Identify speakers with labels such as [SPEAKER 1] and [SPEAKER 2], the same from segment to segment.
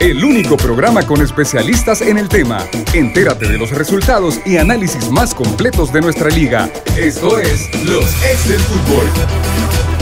[SPEAKER 1] El único programa con especialistas en el tema. Entérate de los resultados y análisis más completos de nuestra liga. Esto es Los Ex del Fútbol.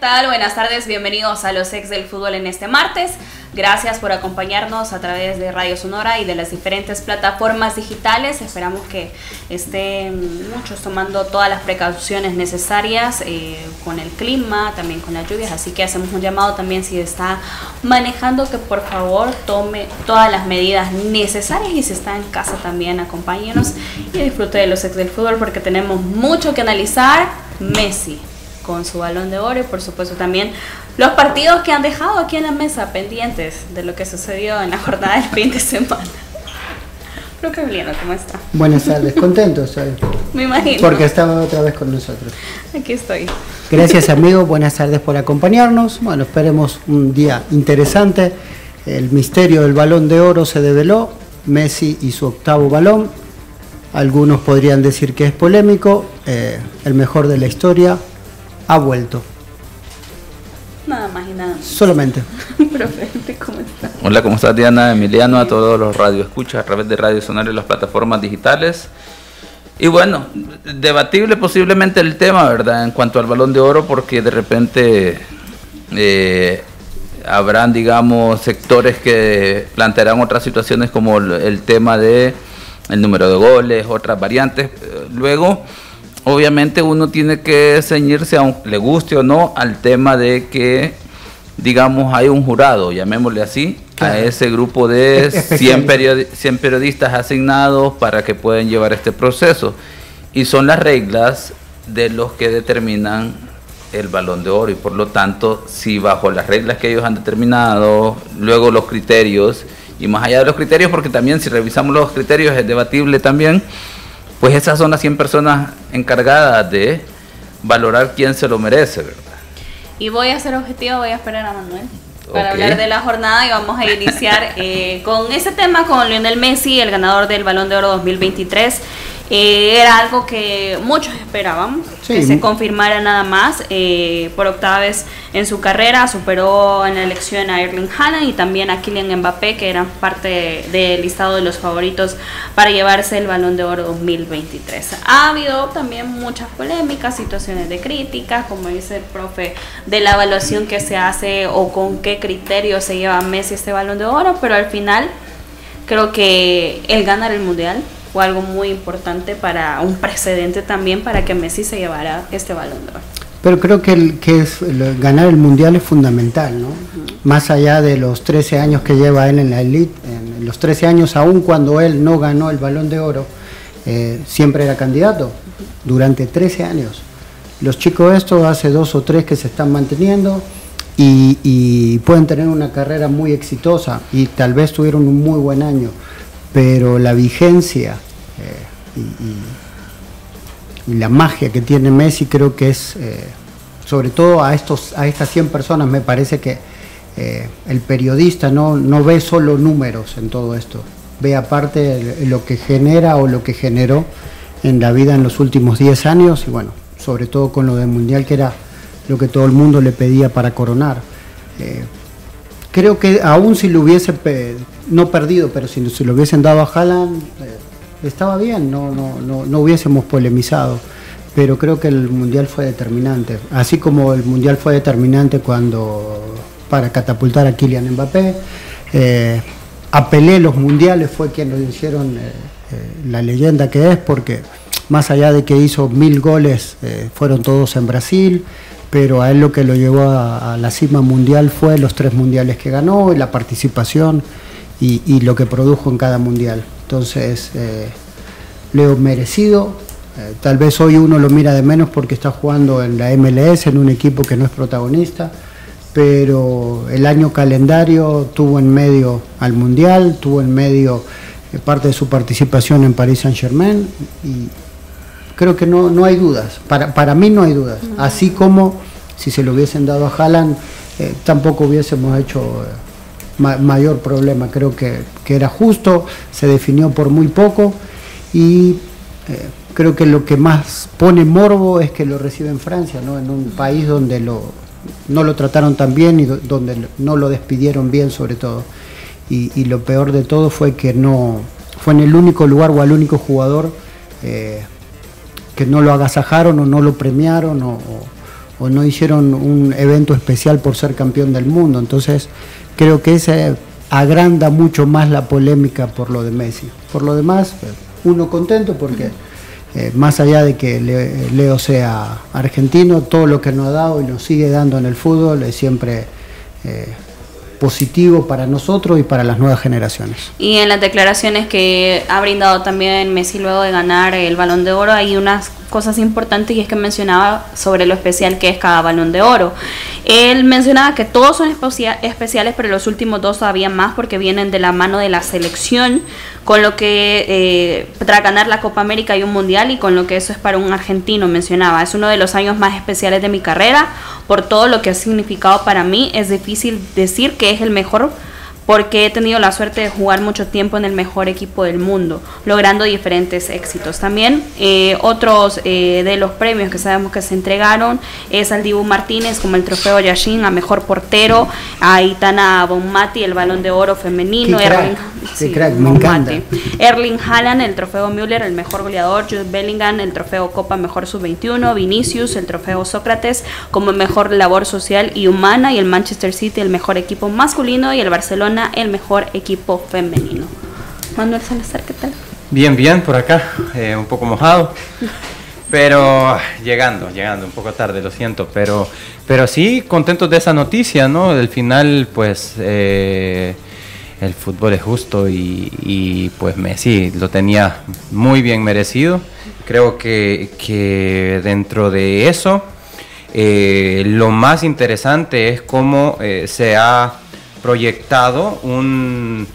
[SPEAKER 2] ¿Qué tal? Buenas tardes, bienvenidos a Los Ex del Fútbol en este martes. Gracias por acompañarnos a través de Radio Sonora y de las diferentes plataformas digitales. Esperamos que estén muchos tomando todas las precauciones necesarias eh, con el clima, también con las lluvias. Así que hacemos un llamado también si está manejando que por favor tome todas las medidas necesarias y si está en casa también acompáñenos y disfrute de los ex del fútbol porque tenemos mucho que analizar. Messi con su balón de oro y por supuesto también los partidos que han dejado aquí en la mesa pendientes de lo que sucedió en la jornada del fin de semana. Emiliano, ¿cómo está?
[SPEAKER 3] Buenas tardes, contento estoy.
[SPEAKER 2] Me imagino.
[SPEAKER 3] Porque estaba otra vez con nosotros.
[SPEAKER 2] Aquí estoy.
[SPEAKER 3] Gracias amigo, buenas tardes por acompañarnos. Bueno, esperemos un día interesante. El misterio del balón de oro se develó. Messi y su octavo balón. Algunos podrían decir que es polémico. Eh, el mejor de la historia ha vuelto.
[SPEAKER 2] Nada más y nada más.
[SPEAKER 3] Solamente.
[SPEAKER 2] Profe, ¿cómo está?
[SPEAKER 4] Hola, ¿cómo estás Diana? Emiliano, a todos los radioescuchas a través de Radio Sonar y las plataformas digitales. Y bueno, debatible posiblemente el tema, ¿verdad? En cuanto al balón de oro, porque de repente eh, habrán, digamos, sectores que plantearán otras situaciones como el, el tema de el número de goles, otras variantes. Luego, obviamente uno tiene que ceñirse, aunque le guste o no, al tema de que, digamos, hay un jurado, llamémosle así,
[SPEAKER 3] Claro.
[SPEAKER 4] a ese grupo de
[SPEAKER 3] Es-
[SPEAKER 4] 100,
[SPEAKER 3] especialista.
[SPEAKER 4] periodi- 100 periodistas asignados para que puedan llevar este proceso. Y son las reglas de los que determinan el balón de oro y por lo tanto si bajo las reglas que ellos han determinado luego los criterios y más allá de los criterios porque también si revisamos los criterios es debatible también pues esas son las 100 personas encargadas de valorar quién se lo merece verdad
[SPEAKER 2] Y voy a ser objetivo, voy a esperar a Manuel para hablar de la jornada y vamos a iniciar eh, con ese tema con Lionel Messi, el ganador del Balón de Oro 2023. Eh, era algo que muchos esperaban,
[SPEAKER 3] Sí.
[SPEAKER 2] que se confirmara nada más. eh, por octava vez en su carrera superó en la elección a Erling Haaland y también a Kylian Mbappé, que eran parte del listado de los favoritos para llevarse el Balón de Oro 2023. Ha habido también muchas polémicas, situaciones de crítica, como dice el profe, de la evaluación que se hace o con qué criterio se lleva Messi este Balón de Oro, pero al final creo que el ganar el Mundial fue algo muy importante para un precedente también para que Messi se llevara este Balón de Oro.
[SPEAKER 3] Pero creo que, el, que es, el- ganar el mundial es fundamental, ¿no? Más allá de los 13 años que lleva él en la elite, en los 13 años, aún cuando él no ganó el balón de oro, eh, siempre era candidato, durante 13 años. Los chicos estos hace dos o tres que se están manteniendo y, y pueden tener una carrera muy exitosa y tal vez tuvieron un muy buen año, pero la vigencia eh, y- la magia que tiene Messi creo que es eh, sobre todo a estos a estas 100 personas me parece que eh, el periodista no, no ve solo números en todo esto ve aparte lo que genera o lo que generó en la vida en los últimos 10 años y bueno sobre todo con lo del mundial que era lo que todo el mundo le pedía para coronar. Creo que aún si lo hubiese no perdido pero si, si lo hubiesen dado a Haaland eh, estaba bien, no, no, no, no hubiésemos polemizado, pero creo que el Mundial fue determinante, así como el Mundial fue determinante cuando para catapultar a Kylian Mbappé, eh, a los mundiales fue quien lo hicieron la leyenda que es, porque más allá de que hizo mil goles, fueron todos en Brasil, pero a él lo que lo llevó a, la cima mundial fue los tres mundiales que ganó y la participación y, lo que produjo en cada mundial. Entonces, Leo merecido, eh, tal vez hoy uno lo mira de menos porque está jugando en la MLS, en un equipo que no es protagonista, pero el año calendario tuvo en medio al Mundial, tuvo en medio eh, parte de su participación en Paris Saint Germain y creo que no, no hay dudas, para, para mí no hay dudas, así como si se lo hubiesen dado a Haaland eh, tampoco hubiésemos hecho mayor problema, creo que, que, era justo, se definió por muy poco y creo que lo que más pone morbo es que lo recibe en Francia, ¿no? en un país donde lo, no lo trataron tan bien y donde no lo despidieron bien sobre todo. Y, lo peor de todo fue que no fue en el único lugar o al único jugador eh, que no lo agasajaron o no lo premiaron o, o, no hicieron un evento especial por ser campeón del mundo. Entonces creo que ese agranda mucho más la polémica por lo de Messi. Por lo demás, uno contento porque... Eh, más allá de que Leo sea argentino, todo lo que nos ha dado y nos sigue dando en el fútbol es siempre eh, positivo para nosotros y para las nuevas generaciones.
[SPEAKER 2] Y en las declaraciones que ha brindado también Messi luego de ganar el balón de oro, hay unas cosas importantes y es que mencionaba sobre lo especial que es cada balón de oro. Él mencionaba que todos son especiales, pero los últimos dos todavía más porque vienen de la mano de la selección, con lo que eh, ganar la Copa América y un Mundial y con lo que eso es para un argentino, mencionaba. Es uno de los años más especiales de mi carrera por todo lo que ha significado para mí. Es difícil decir que es el mejor porque he tenido la suerte de jugar mucho tiempo en el mejor equipo del mundo, logrando diferentes éxitos. También eh, otros eh, de los premios que sabemos que se entregaron es al Dibu Martínez como el trofeo Yashin a mejor portero, a Itana Bonmati el balón de oro femenino,
[SPEAKER 3] Erling,
[SPEAKER 2] Erling Haaland el trofeo Müller el mejor goleador, Jude Bellingham el trofeo Copa Mejor Sub-21, Vinicius el trofeo Sócrates como mejor labor social y humana y el Manchester City el mejor equipo masculino y el Barcelona el mejor equipo femenino. Manuel Salazar, ¿qué tal?
[SPEAKER 5] Bien, bien, por acá, eh, un poco mojado, pero llegando, llegando, un poco tarde, lo siento, pero, pero sí contentos de esa noticia, ¿no? Del final, pues... Eh, el fútbol es justo y, pues Messi lo tenía muy bien merecido. Creo que, que dentro de eso eh, lo más interesante es cómo se ha proyectado un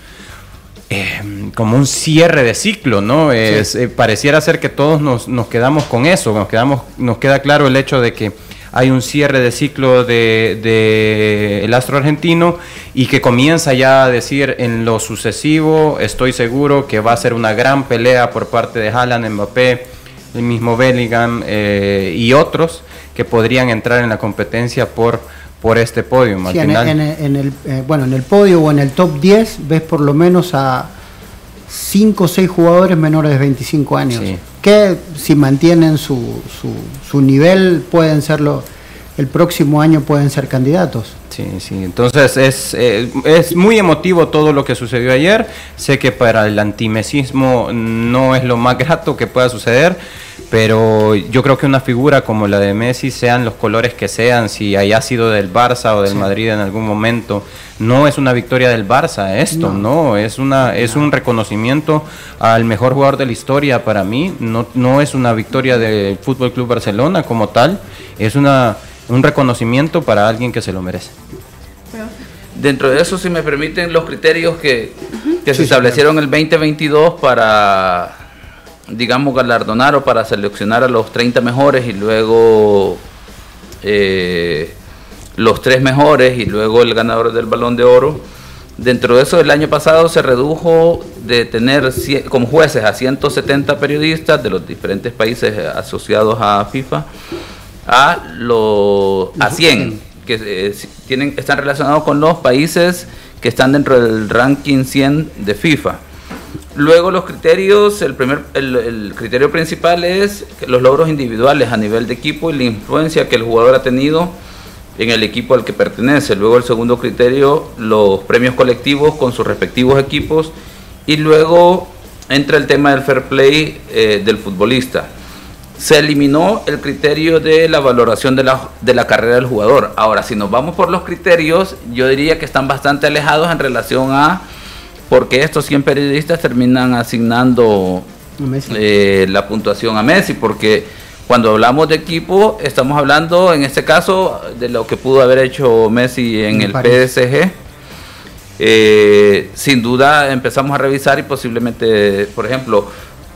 [SPEAKER 5] eh, como un cierre de ciclo, ¿no? Es, eh, pareciera ser que todos nos, nos, quedamos con eso, nos, quedamos, nos queda claro el hecho de que hay un cierre de ciclo de, de, el astro argentino y que comienza ya a decir en lo sucesivo, estoy seguro que va a ser una gran pelea por parte de Haaland, Mbappé, el mismo Bellingham eh, y otros que podrían entrar en la competencia por por este podio.
[SPEAKER 3] en, el, eh, bueno, en el podio o en el top 10 ves por lo menos a 5 o 6 jugadores menores de 25 años, que si mantienen su, su, su nivel pueden serlo, el próximo año pueden ser candidatos.
[SPEAKER 5] Sí, sí, entonces es, eh, es muy emotivo todo lo que sucedió ayer. Sé que para el antimesismo no es lo más grato que pueda suceder, pero yo creo que una figura como la de Messi, sean los colores que sean, si haya sido del Barça o del Madrid en algún momento, no es una victoria del Barça esto, no, es una es un reconocimiento al mejor jugador de la historia para mí, no, no es una victoria del Fútbol Club Barcelona como tal, es una un reconocimiento para alguien que se lo merece.
[SPEAKER 4] Dentro de eso, si me permiten, los criterios que, se establecieron el 2022 para digamos, galardonar o para seleccionar a los 30 mejores y luego eh, los tres mejores y luego el ganador del balón de oro. Dentro de eso, el año pasado se redujo de tener como jueces a 170 periodistas de los diferentes países asociados a FIFA a, los, a 100 que eh, tienen, están relacionados con los países que están dentro del ranking 100 de FIFA. Luego los criterios, el, primer, el, criterio principal es los logros individuales a nivel de equipo y la influencia que el jugador ha tenido en el equipo al que pertenece. Luego el segundo criterio, los premios colectivos con sus respectivos equipos. Y luego entra el tema del fair play eh, del futbolista. Se eliminó el criterio de la valoración de la, de la carrera del jugador. Ahora, si nos vamos por los criterios, yo diría que están bastante alejados en relación a por qué estos 100 periodistas terminan asignando eh, la puntuación a Messi, porque cuando hablamos de equipo, estamos hablando en este caso de lo que pudo haber hecho Messi en, el PSG. Eh, sin duda empezamos a revisar y posiblemente, por ejemplo,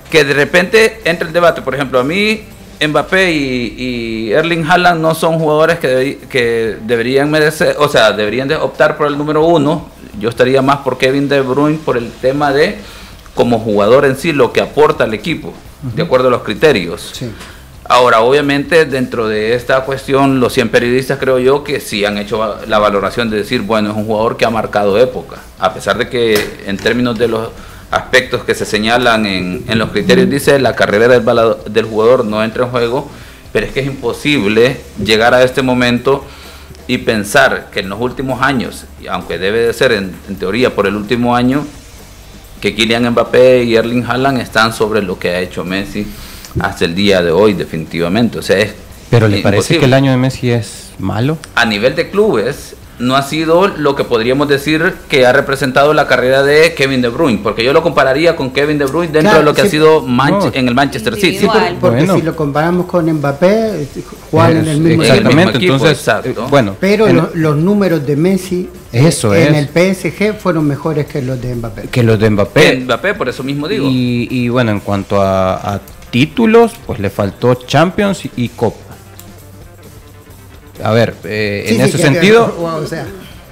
[SPEAKER 4] que de repente entre el debate, por ejemplo, a mí Mbappé y, Erling Haaland no son jugadores que, que, deberían merecer, o sea, deberían de optar por el número uno. Yo estaría más por Kevin De Bruyne por el tema de como jugador en sí lo que aporta al equipo, de acuerdo a los criterios. Sí. Ahora, obviamente, dentro de esta cuestión, los 100 periodistas creo yo que sí han hecho la valoración de decir, bueno, es un jugador que ha marcado época, a pesar de que en términos de los aspectos que se señalan en, los criterios, dice, la carrera del, del jugador no entra en juego, pero es que es imposible llegar a este momento y pensar que en los últimos años, aunque debe de ser en, en teoría por el último año, que Kylian Mbappé y Erling Haaland están sobre lo que ha hecho Messi hasta el día de hoy, definitivamente. O sea, es
[SPEAKER 5] ¿Pero le parece que el año de Messi es malo?
[SPEAKER 4] A nivel de clubes, no ha sido lo que podríamos decir que ha representado la carrera de Kevin De Bruyne, porque yo lo compararía con Kevin De Bruyne dentro de lo que ha sido en el Manchester City.
[SPEAKER 3] porque si lo comparamos con Mbappé, juegan en el mismo,
[SPEAKER 5] exactamente, equipo, entonces, eh, bueno,
[SPEAKER 3] pero los números de Messi eso en el PSG fueron mejores que los de Mbappé.
[SPEAKER 5] Que los de Mbappé.
[SPEAKER 4] Mbappé, por eso mismo digo.
[SPEAKER 5] Y, bueno, en cuanto a títulos, pues le faltó Champions y Copa. A ver, eh, en ese sentido,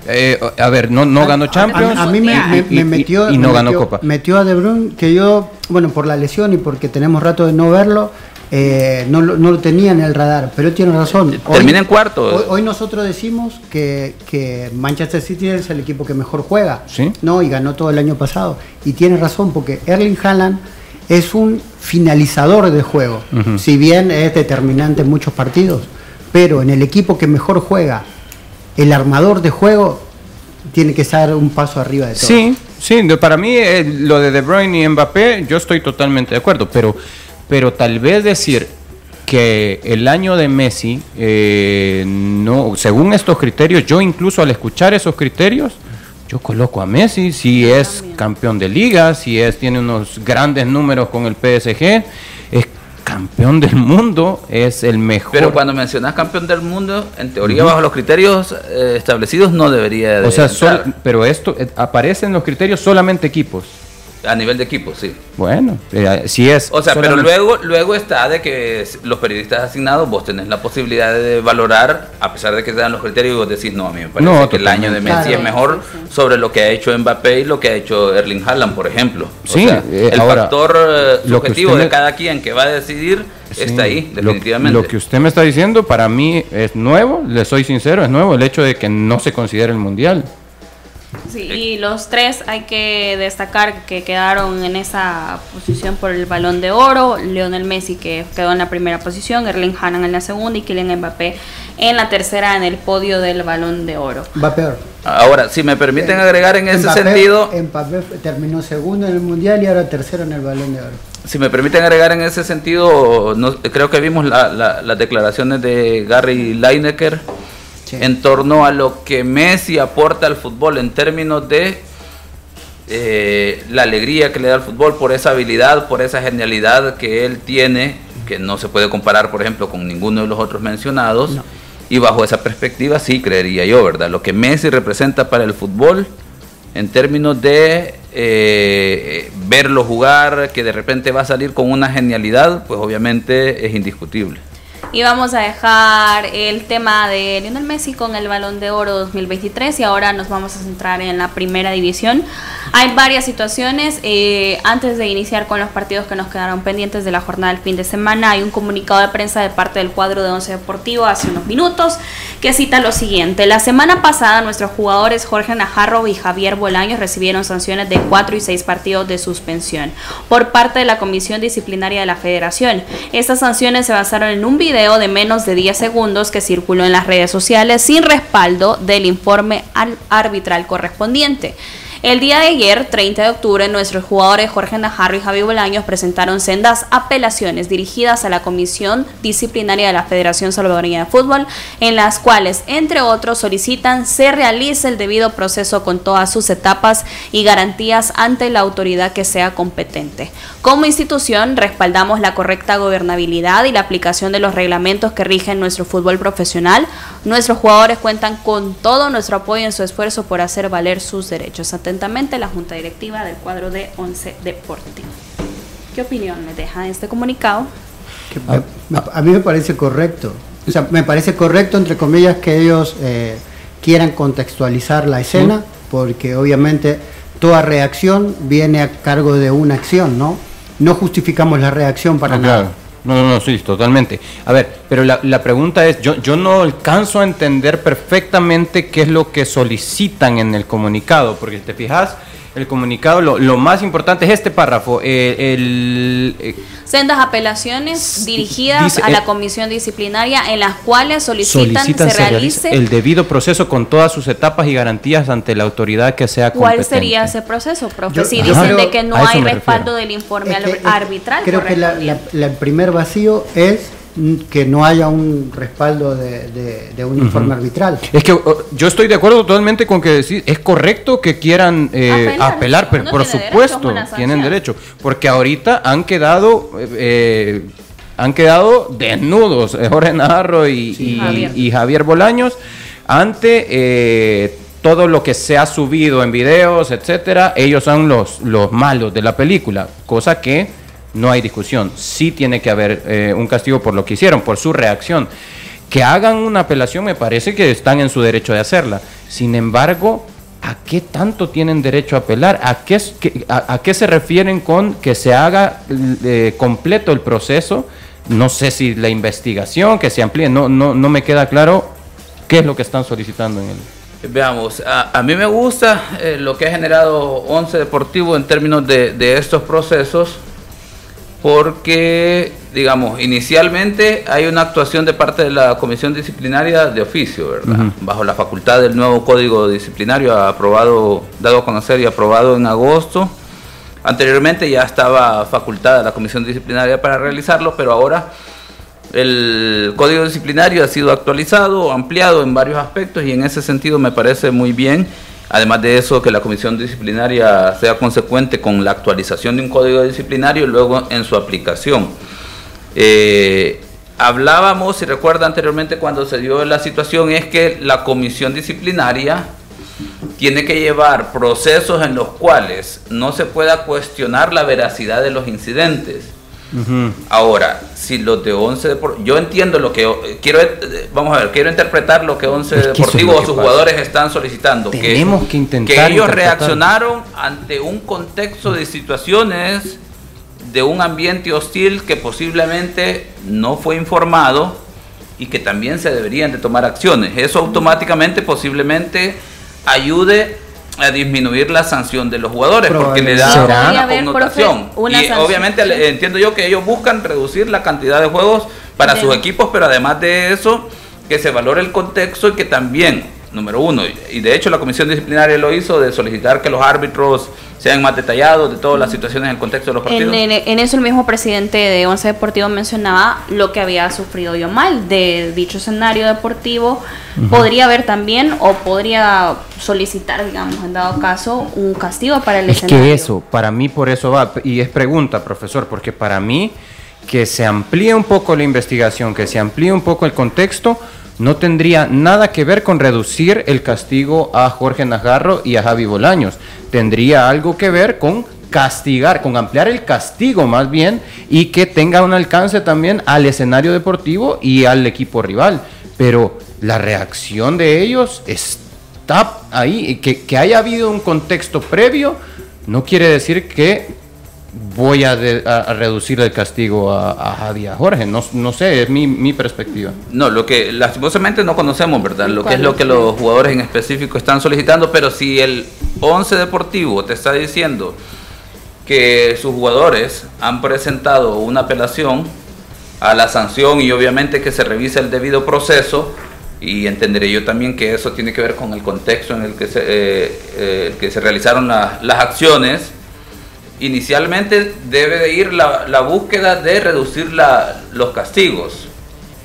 [SPEAKER 5] eh, a ver, no, no ganó Champions.
[SPEAKER 3] A, mí me, metió
[SPEAKER 5] y no ganó Copa.
[SPEAKER 3] Metió a De Bruyne que yo, bueno, por la lesión y porque tenemos rato de no verlo, eh, no, no, lo tenía en el radar, pero tiene razón.
[SPEAKER 4] Termina en cuarto.
[SPEAKER 3] Hoy, nosotros decimos que, que, Manchester City es el equipo que mejor juega,
[SPEAKER 5] ¿Sí?
[SPEAKER 3] ¿no? Y ganó todo el año pasado. Y tiene razón, porque Erling Haaland es un finalizador de juego, si bien es determinante en muchos partidos, pero en el equipo que mejor juega, el armador de juego tiene que estar un paso arriba de todo.
[SPEAKER 5] Sí, sí, para mí eh, lo de De Bruyne y Mbappé, yo estoy totalmente de acuerdo, pero, pero tal vez decir que el año de Messi, eh, no, según estos criterios, yo incluso al escuchar esos criterios, yo coloco a Messi, si es campeón de liga, si es tiene unos grandes números con el PSG, campeón del mundo, es el mejor.
[SPEAKER 4] Pero cuando mencionas campeón del mundo, en teoría bajo los criterios eh, establecidos no debería
[SPEAKER 5] de O sea, pero esto eh, aparece en los criterios solamente equipos.
[SPEAKER 4] A nivel de equipo, sí.
[SPEAKER 5] Bueno, eh, si es.
[SPEAKER 4] O sea, pero luego, luego está de que los periodistas asignados, vos tenés la posibilidad de valorar, a pesar de que te dan los criterios, y vos decís, no, a mí me parece que el año de Messi es mejor sobre lo que ha hecho Mbappé y lo que ha hecho Erling Haaland, por ejemplo.
[SPEAKER 5] sí,
[SPEAKER 4] eh, el factor eh, subjetivo de cada quien que va a decidir está ahí, definitivamente.
[SPEAKER 5] Lo, lo, que usted me está diciendo, para mí es nuevo, le soy sincero, es nuevo el hecho de que no se considere el mundial.
[SPEAKER 2] Sí, y los tres hay que destacar que quedaron en esa posición por el balón de oro. Lionel Messi que quedó en la primera posición, Erling Haaland en la segunda y Kylian Mbappé en la tercera en el podio del balón de oro.
[SPEAKER 3] Va peor.
[SPEAKER 4] Ahora, si me permiten agregar en ese sentido...
[SPEAKER 3] Mbappé terminó segundo en el mundial y ahora tercero en el balón de oro.
[SPEAKER 4] Si me permiten agregar en ese sentido, creo que vimos las declaraciones de Gary Lineker en torno a lo que Messi aporta al fútbol en términos de eh, la alegría que le da al fútbol por esa habilidad, por esa genialidad que él tiene, que no se puede comparar, por ejemplo, con ninguno de los otros mencionados. Y bajo esa perspectiva, sí, creería yo, ¿verdad? Lo que Messi representa para el fútbol en términos de eh, verlo jugar, que de repente va a salir con una genialidad, pues obviamente es indiscutible.
[SPEAKER 2] Y vamos a dejar el tema de Lionel Messi con el Balón de Oro 2023 y ahora nos vamos a centrar en la primera división. Hay varias situaciones. Eh, antes de iniciar con los partidos que nos quedaron pendientes de la jornada del fin de semana, hay un comunicado de prensa de parte del cuadro de Once Deportivo hace unos minutos que cita lo siguiente. La semana pasada nuestros jugadores Jorge Najarro y Javier Bolaños recibieron sanciones de 4 y 6 partidos de suspensión por parte de la Comisión Disciplinaria de la Federación. Estas sanciones se basaron en un video de menos de 10 segundos que circuló en las redes sociales sin respaldo del informe arbitral correspondiente. El día de ayer, 30 de octubre, nuestros jugadores Jorge Najarro y Javi Bolaños presentaron sendas apelaciones dirigidas a la Comisión Disciplinaria de la Federación Salvadoreña de Fútbol, en las cuales, entre otros, solicitan se realice el debido proceso con todas sus etapas y garantías ante la autoridad que sea competente. Como institución, respaldamos la correcta gobernabilidad y la aplicación de los reglamentos que rigen nuestro fútbol profesional. Nuestros jugadores cuentan con todo nuestro apoyo en su esfuerzo por hacer valer sus derechos atentamente la Junta Directiva del cuadro de Once Deportivo. ¿Qué opinión me deja este comunicado?
[SPEAKER 3] a mí me parece correcto. O sea, me parece correcto, entre comillas, que ellos eh, quieran contextualizar la escena, porque obviamente toda reacción viene a cargo de una acción, ¿no? No justificamos la reacción para nada.
[SPEAKER 5] No, no, no, sí, totalmente. A ver, pero la, la, pregunta es, yo, yo no alcanzo a entender perfectamente qué es lo que solicitan en el comunicado, porque te fijas, el comunicado, lo, lo más importante es este párrafo, eh, el...
[SPEAKER 2] Eh, sendas apelaciones dirigidas a la comisión disciplinaria en las cuales solicitan, se, realice
[SPEAKER 5] el debido proceso con todas sus etapas y garantías ante la autoridad que sea
[SPEAKER 2] competente. ¿Cuál sería ese proceso, profe? si dicen de que no hay respaldo del informe arbitral.
[SPEAKER 3] Creo que el primer vacío es que no haya un respaldo de, un informe arbitral.
[SPEAKER 5] Es que yo estoy de acuerdo totalmente con que decir, es correcto que quieran eh, apelar, pero por supuesto tienen derecho, porque ahorita han quedado eh, han quedado desnudos eh, Jorge Navarro y, Javier. Bolaños ante todo lo que se ha subido en videos, etcétera. Ellos son los los malos de la película, cosa que no hay discusión. Sí tiene que haber eh, un castigo por lo que hicieron, por su reacción. Que hagan una apelación me parece que están en su derecho de hacerla. Sin embargo, ¿a qué tanto tienen derecho a apelar? ¿A qué, a, qué se refieren con que se haga eh, completo el proceso? No sé si la investigación, que se amplíe, no, no, no me queda claro qué es lo que están solicitando en él.
[SPEAKER 4] Veamos, a, mí me gusta eh, lo que ha generado Once Deportivo en términos de estos procesos porque, digamos, inicialmente hay una actuación de parte de la Comisión Disciplinaria de oficio, ¿verdad? Bajo la facultad del nuevo Código Disciplinario aprobado, dado a conocer y aprobado en agosto. Anteriormente ya estaba facultada la Comisión Disciplinaria para realizarlo, pero ahora el Código Disciplinario ha sido actualizado, ampliado en varios aspectos y en ese sentido me parece muy bien Además de eso, que la comisión disciplinaria sea consecuente con la actualización de un código disciplinario y luego en su aplicación. Eh, hablábamos, si recuerda anteriormente cuando se dio la situación, es que la comisión disciplinaria tiene que llevar procesos en los cuales no se pueda cuestionar la veracidad de los incidentes Ahora, si los de 11 Deportivo, yo entiendo lo que eh, quiero, eh, vamos a ver, quiero interpretar lo que 11 Deportivo o sus jugadores están solicitando.
[SPEAKER 5] Tenemos que, intentar.
[SPEAKER 4] Que ellos reaccionaron ante un contexto de situaciones de un ambiente hostil que posiblemente no fue informado y que también se deberían de tomar acciones. Eso automáticamente posiblemente ayude a disminuir la sanción de los jugadores porque le da una connotación. y obviamente entiendo yo que ellos buscan reducir la cantidad de juegos para sus equipos, pero además de eso, que se valore el contexto y que también, número uno, y de hecho la comisión disciplinaria lo hizo, de solicitar que los árbitros sean más detallados de todas las situaciones en el contexto de los partidos.
[SPEAKER 2] En, eso el mismo presidente de Once Deportivo mencionaba lo que había sufrido yo mal de dicho escenario deportivo. Podría haber también o podría solicitar, digamos, en dado caso, un castigo para el escenario.
[SPEAKER 5] Es que eso, para mí por eso va, y es pregunta, profesor, porque para mí que se amplíe un poco la investigación, que se amplíe un poco el contexto, no tendría nada que ver con reducir el castigo a Jorge Najarro y a Javi Bolaños. Tendría algo que ver con castigar, con ampliar el castigo más bien y que tenga un alcance también al escenario deportivo y al equipo rival. Pero la reacción de ellos está ahí, que, que haya habido un contexto previo no quiere decir que voy a, reducir el castigo a, a Javi a Jorge. No, no sé, es mi, mi, perspectiva.
[SPEAKER 4] No, lo que lastimosamente no conocemos, ¿verdad? Lo que es lo que los jugadores en específico están solicitando, pero si el 11 Deportivo te está diciendo que sus jugadores han presentado una apelación, a la sanción y obviamente que se revise el debido proceso y entenderé yo también que eso tiene que ver con el contexto en el que se, eh, eh, que se realizaron las acciones. Inicialmente debe de ir la, búsqueda de reducir los castigos.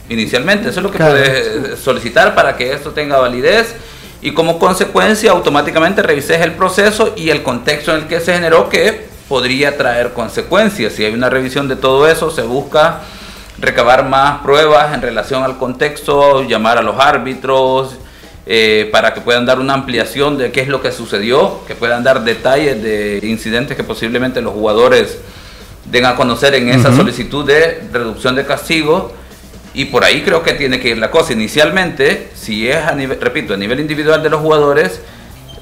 [SPEAKER 4] Inicialmente, eso es lo que puede solicitar para que esto tenga validez y como consecuencia automáticamente revises el proceso y el contexto en el que se generó que podría traer consecuencias. Si hay una revisión de todo eso, se busca recabar más pruebas en relación al contexto, llamar a los árbitros eh, para que puedan dar una ampliación de qué es lo que sucedió, que puedan dar detalles de incidentes que posiblemente los jugadores den a conocer en esa solicitud de reducción de castigo. Y por ahí creo que tiene que ir la cosa. Inicialmente, si es a nivel, repito, a nivel individual de los jugadores,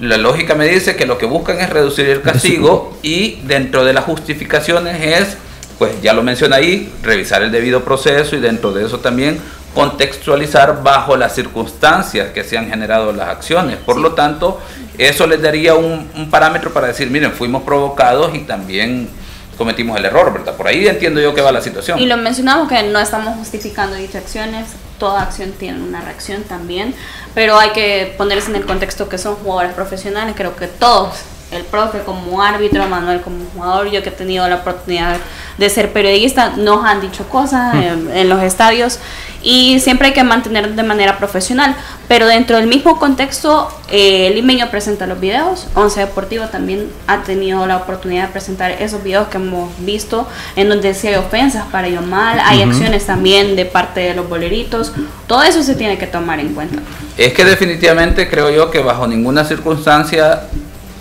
[SPEAKER 4] la lógica me dice que lo que buscan es reducir el castigo y dentro de las justificaciones es pues ya lo menciona ahí, revisar el debido proceso y dentro de eso también contextualizar bajo las circunstancias que se han generado las acciones. Por lo tanto, eso les daría un, parámetro para decir, miren, fuimos provocados y también cometimos el error, ¿verdad? Por ahí entiendo yo que va la situación.
[SPEAKER 2] Y lo mencionamos que no estamos justificando dichas acciones, toda acción tiene una reacción también, pero hay que ponerse en el contexto que son jugadores profesionales, creo que todos el profe como árbitro, Manuel como jugador, yo que he tenido la oportunidad de ser periodista, nos han dicho cosas mm. en, los estadios y siempre hay que mantener de manera profesional, pero dentro del mismo contexto, eh, el Limeño presenta los videos, Once Deportivo también ha tenido la oportunidad de presentar esos videos que hemos visto, en donde sí hay ofensas para ellos mal, hay acciones también de parte de los boleritos, todo eso se tiene que tomar en cuenta.
[SPEAKER 4] Es que definitivamente creo yo que bajo ninguna circunstancia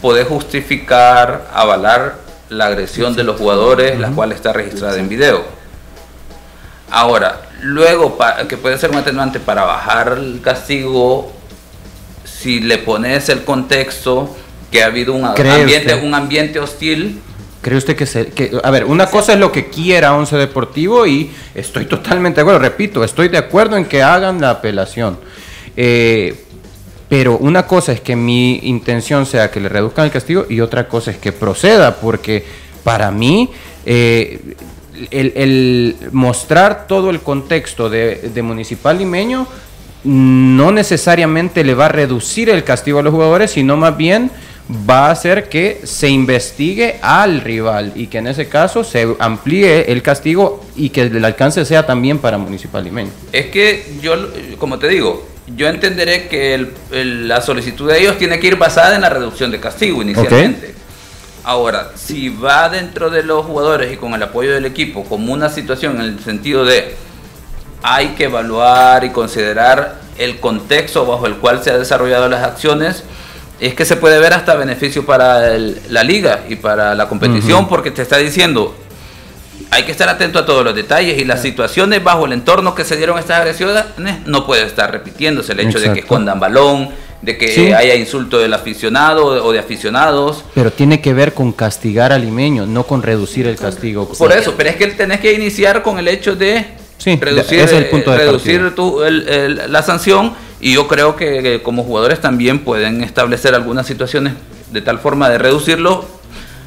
[SPEAKER 4] poder justificar, avalar la agresión de los jugadores, la cual está registrada en video. Ahora, luego, que puede ser un atenuante para bajar el castigo, si le pones el contexto que ha habido un ambiente, un ambiente hostil.
[SPEAKER 5] ¿Cree usted que, se, que a ver, una cosa es lo que quiera Once Deportivo y estoy totalmente de acuerdo, repito, estoy de acuerdo en que hagan la apelación. Eh, pero una cosa es que mi intención sea que le reduzcan el castigo y otra cosa es que proceda, porque para mí eh, el, mostrar todo el contexto de, municipal limeño no necesariamente le va a reducir el castigo a los jugadores, sino más bien va a hacer que se investigue al rival y que en ese caso se amplíe el castigo y que el alcance sea también para Municipal Limeño.
[SPEAKER 4] Es que yo, como te digo, yo entenderé que la solicitud de ellos tiene que ir basada en la reducción de castigo inicialmente. Ahora, si va dentro de los jugadores y con el apoyo del equipo como una situación en el sentido de hay que evaluar y considerar el contexto bajo el cual se han desarrollado las acciones, es que se puede ver hasta beneficio para la liga y para la competición porque te está diciendo, hay que estar atento a todos los detalles y las situaciones bajo el entorno que se dieron estas agresiones no puede estar repitiéndose. El hecho de que escondan balón, de que haya insulto del aficionado o de aficionados.
[SPEAKER 5] Pero tiene que ver con castigar al limeño, no con reducir el castigo.
[SPEAKER 4] Por eso, pero es que tenés que iniciar con el hecho de reducir, el punto reducir la sanción y yo creo que como jugadores también pueden establecer algunas situaciones de tal forma de reducirlo.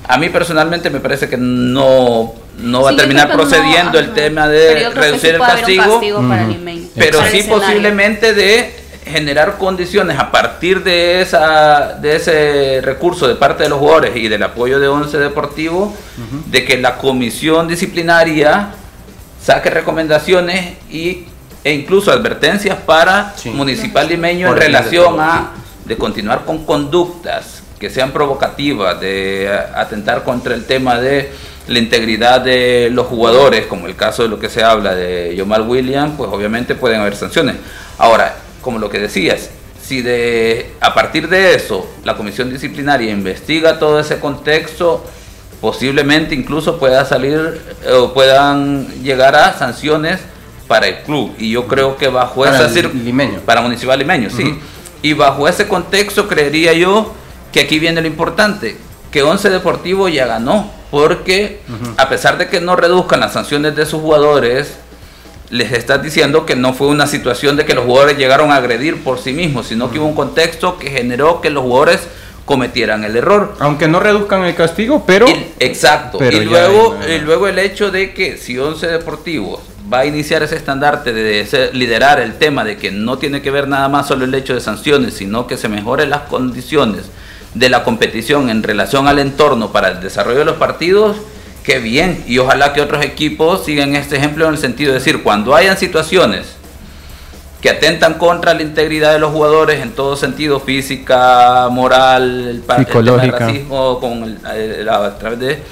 [SPEAKER 4] A mí personalmente me parece que no, no va a terminar procediendo el tema de reducir el castigo, pero sí posiblemente de generar condiciones a partir de esa de ese recurso de parte de los jugadores y del apoyo de Once Deportivo de que la comisión disciplinaria saque recomendaciones y, e incluso advertencias para Municipal Limeño en relación a de continuar con conductas que sean provocativas, de atentar contra el tema de la integridad de los jugadores, como el caso de lo que se habla de Yomar Williams, pues obviamente pueden haber sanciones. Ahora, como lo que decías, si de a partir de eso la comisión disciplinaria investiga todo ese contexto, posiblemente incluso pueda salir eh, o puedan llegar a sanciones para el club. Y yo creo que bajo
[SPEAKER 5] para
[SPEAKER 4] esa para municipal limeño, sí. Y bajo ese contexto creería yo que aquí viene lo importante, que Once Deportivo ya ganó, porque a pesar de que no reduzcan las sanciones de sus jugadores, les estás diciendo que no fue una situación de que los jugadores llegaron a agredir por sí mismos, sino que hubo un contexto que generó que los jugadores cometieran el error.
[SPEAKER 5] Aunque no reduzcan el castigo, pero...
[SPEAKER 4] exacto. y, luego, y luego el hecho de que si Once Deportivo va a iniciar ese estandarte de liderar el tema de que no tiene que ver nada más solo el hecho de sanciones, sino que se mejoren las condiciones de la competición en relación al entorno para el desarrollo de los partidos, qué bien. Y ojalá que otros equipos sigan este ejemplo en el sentido de decir, cuando hayan situaciones que atentan contra la integridad de los jugadores en todo sentido, física, moral, el,
[SPEAKER 5] Psicológica.
[SPEAKER 4] racismo, con a través de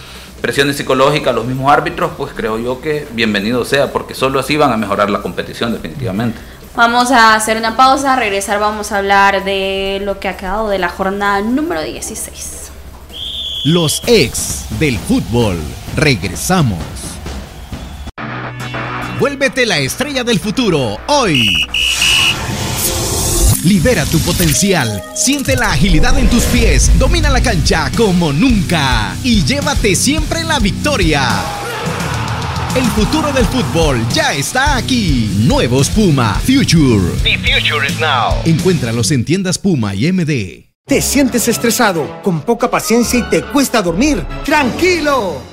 [SPEAKER 4] presiones psicológicas, los mismos árbitros, pues creo yo que bienvenido sea, porque solo así van a mejorar la competición definitivamente.
[SPEAKER 2] Vamos a hacer una pausa, regresar vamos a hablar de lo que ha quedado de la jornada número 16.
[SPEAKER 6] Los ex del fútbol. Regresamos. Vuélvete la estrella del futuro hoy. Libera tu potencial, siente la agilidad en tus pies, domina la cancha como nunca y llévate siempre la victoria. El futuro del fútbol ya está aquí. Nuevos Puma Future.
[SPEAKER 7] The future is now.
[SPEAKER 6] Encuéntralos en tiendas Puma y MD.
[SPEAKER 8] ¿Te sientes estresado, con poca paciencia y te cuesta dormir? ¡Tranquilo!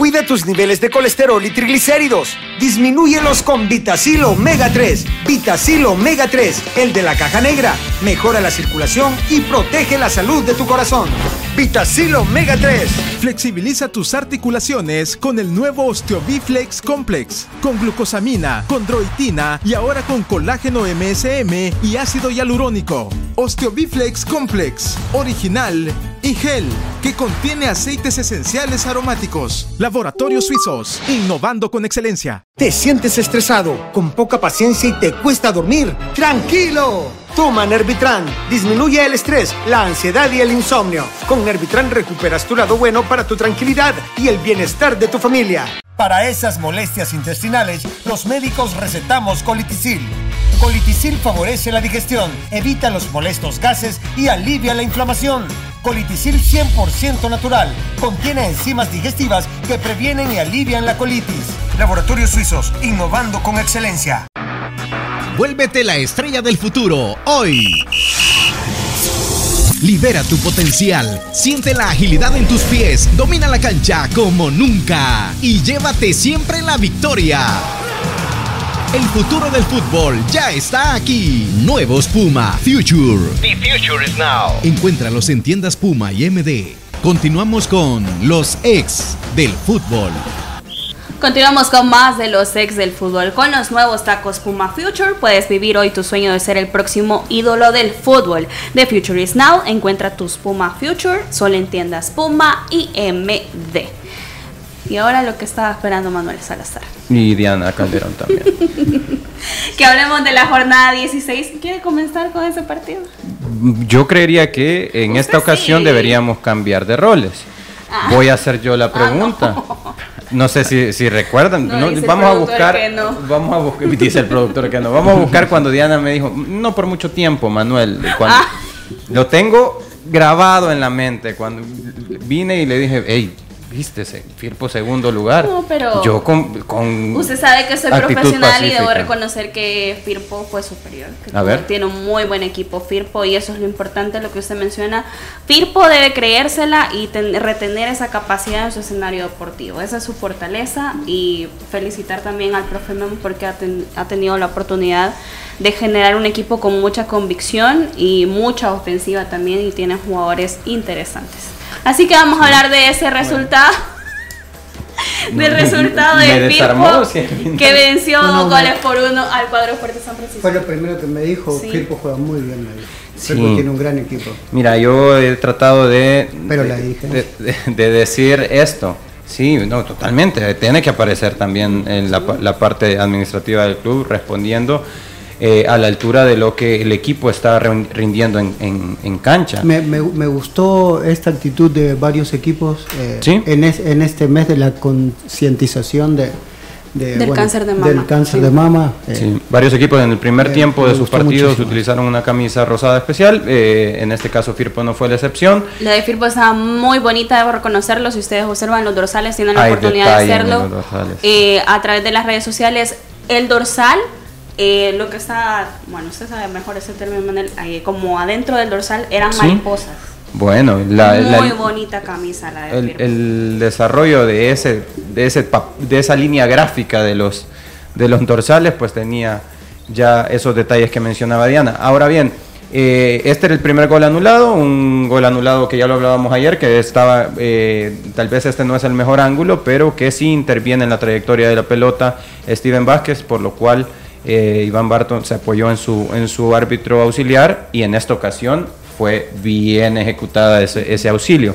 [SPEAKER 8] Cuida tus niveles de colesterol y triglicéridos. Disminúyelos con Vitacil Omega 3. Vitacil Omega 3, el de la caja negra. Mejora la circulación y protege la salud de tu corazón. Vitacil Omega 3.
[SPEAKER 9] Flexibiliza tus articulaciones con el nuevo Osteobiflex Complex, con glucosamina, condroitina y ahora con colágeno MSM y ácido hialurónico. Osteobiflex Complex, original y gel, que contiene aceites esenciales aromáticos. Laboratorios Suizos, innovando con excelencia.
[SPEAKER 8] ¿Te sientes estresado, con poca paciencia y te cuesta dormir? ¡Tranquilo! Toma Nervitran. Disminuye el estrés, la ansiedad y el insomnio. Con Nervitran recuperas tu lado bueno para tu tranquilidad y el bienestar de tu familia. Para esas molestias intestinales, los médicos recetamos colitisil. Colitisil favorece la digestión, evita los molestos gases y alivia la inflamación. Colitisil 100% natural. Contiene enzimas digestivas que previenen y alivian la colitis. Laboratorios Suizos, innovando con excelencia.
[SPEAKER 6] Vuélvete la estrella del futuro hoy. Libera tu potencial, siente la agilidad en tus pies, domina la cancha como nunca y llévate siempre la victoria. El futuro del fútbol ya está aquí. Nuevos Puma Future.
[SPEAKER 7] The future is now.
[SPEAKER 6] Encuéntralos en tiendas Puma y MD. Continuamos con los ex del fútbol.
[SPEAKER 2] Continuamos con más de los ex del fútbol. Con los nuevos tacos Puma Future puedes vivir hoy tu sueño de ser el próximo ídolo del fútbol. The Future is Now. Encuentra tus Puma Future solo en tiendas Puma y MD. Y ahora lo que estaba esperando Manuel Salazar.
[SPEAKER 5] Y Diana Calderón también.
[SPEAKER 2] que hablemos de la jornada 16. ¿Quiere comenzar con ese partido?
[SPEAKER 5] Yo creería que en
[SPEAKER 2] Usted
[SPEAKER 5] esta ocasión
[SPEAKER 2] sí.
[SPEAKER 5] deberíamos cambiar de roles.
[SPEAKER 2] Ah.
[SPEAKER 5] Voy a hacer yo la pregunta. no. sé si, si recuerdan.
[SPEAKER 2] No,
[SPEAKER 5] vamos a buscar. Vamos a buscar. Dice el productor que no. Vamos a buscar cuando Diana me dijo, no por mucho tiempo, Manuel. Cuando-
[SPEAKER 2] Ah.
[SPEAKER 5] Lo tengo grabado en la mente. Cuando vine y le dije, hey, viste, Firpo segundo lugar.
[SPEAKER 2] No, pero-
[SPEAKER 5] Yo con. con
[SPEAKER 2] Usted sabe que soy profesional y debo reconocer que Firpo fue superior. Que
[SPEAKER 5] A ver.
[SPEAKER 2] Tiene un muy buen equipo Firpo y eso es lo importante, lo que usted menciona. Firpo debe creérsela y ten- retener esa capacidad en su escenario deportivo. Esa es su fortaleza y felicitar también al profe Memo porque ha, ten- ha tenido la oportunidad de generar un equipo con mucha convicción y mucha ofensiva también y tiene jugadores interesantes. Así que vamos a hablar de ese resultado. Del resultado
[SPEAKER 5] Me
[SPEAKER 2] de Firpo
[SPEAKER 5] sí,
[SPEAKER 2] que venció
[SPEAKER 3] No, no,
[SPEAKER 2] goles
[SPEAKER 3] me-
[SPEAKER 2] por uno al cuadro fuerte San Francisco.
[SPEAKER 3] Fue lo primero que me dijo,
[SPEAKER 2] Sí.
[SPEAKER 3] Firpo juega muy bien. me dijo. Firpo
[SPEAKER 5] Sí.
[SPEAKER 3] tiene un gran equipo.
[SPEAKER 5] Mira, yo he tratado de,
[SPEAKER 3] Pero
[SPEAKER 5] de,
[SPEAKER 3] la dije.
[SPEAKER 5] de- de- de decir esto. Sí, no, totalmente. Tiene que aparecer también en la, pa- la parte administrativa del club respondiendo eh, a la altura de lo que el equipo está rin- rindiendo en, en- en cancha.
[SPEAKER 3] Me, me- me gustó esta actitud de varios equipos eh,
[SPEAKER 5] Sí.
[SPEAKER 3] en, es- en este mes de la concientización de, de,
[SPEAKER 2] Del cáncer de mama.
[SPEAKER 3] Del cáncer
[SPEAKER 2] Sí.
[SPEAKER 3] de mama. eh,
[SPEAKER 5] Sí, varios equipos en el primer
[SPEAKER 3] Me-
[SPEAKER 5] tiempo de sus partidos
[SPEAKER 3] muchísimo.
[SPEAKER 5] utilizaron una camisa rosada especial. eh, en este caso, Firpo no fue la excepción.
[SPEAKER 2] La de Firpo está muy bonita, debo reconocerlo. Si ustedes observan los dorsales, tienen la
[SPEAKER 5] Hay
[SPEAKER 2] oportunidad de hacerlo eh, a través de las redes sociales. El dorsal, eh, lo que está, bueno, usted sabe mejor ese término, Manuel, eh, como adentro del dorsal eran
[SPEAKER 5] Sí.
[SPEAKER 2] mariposas.
[SPEAKER 5] Bueno, la, la-
[SPEAKER 2] muy bonita camisa la de
[SPEAKER 5] el, el desarrollo de ese de ese de esa línea gráfica de los de los dorsales pues tenía ya esos detalles que mencionaba Diana ahora bien eh, este era el primer gol anulado un gol anulado que ya lo hablábamos ayer que estaba eh, tal vez este no es el mejor ángulo pero que sí interviene en la trayectoria de la pelota Steven Vázquez por lo cual eh, Iván Barton se apoyó en su en su árbitro auxiliar y en esta ocasión fue bien ejecutada ese, ese auxilio.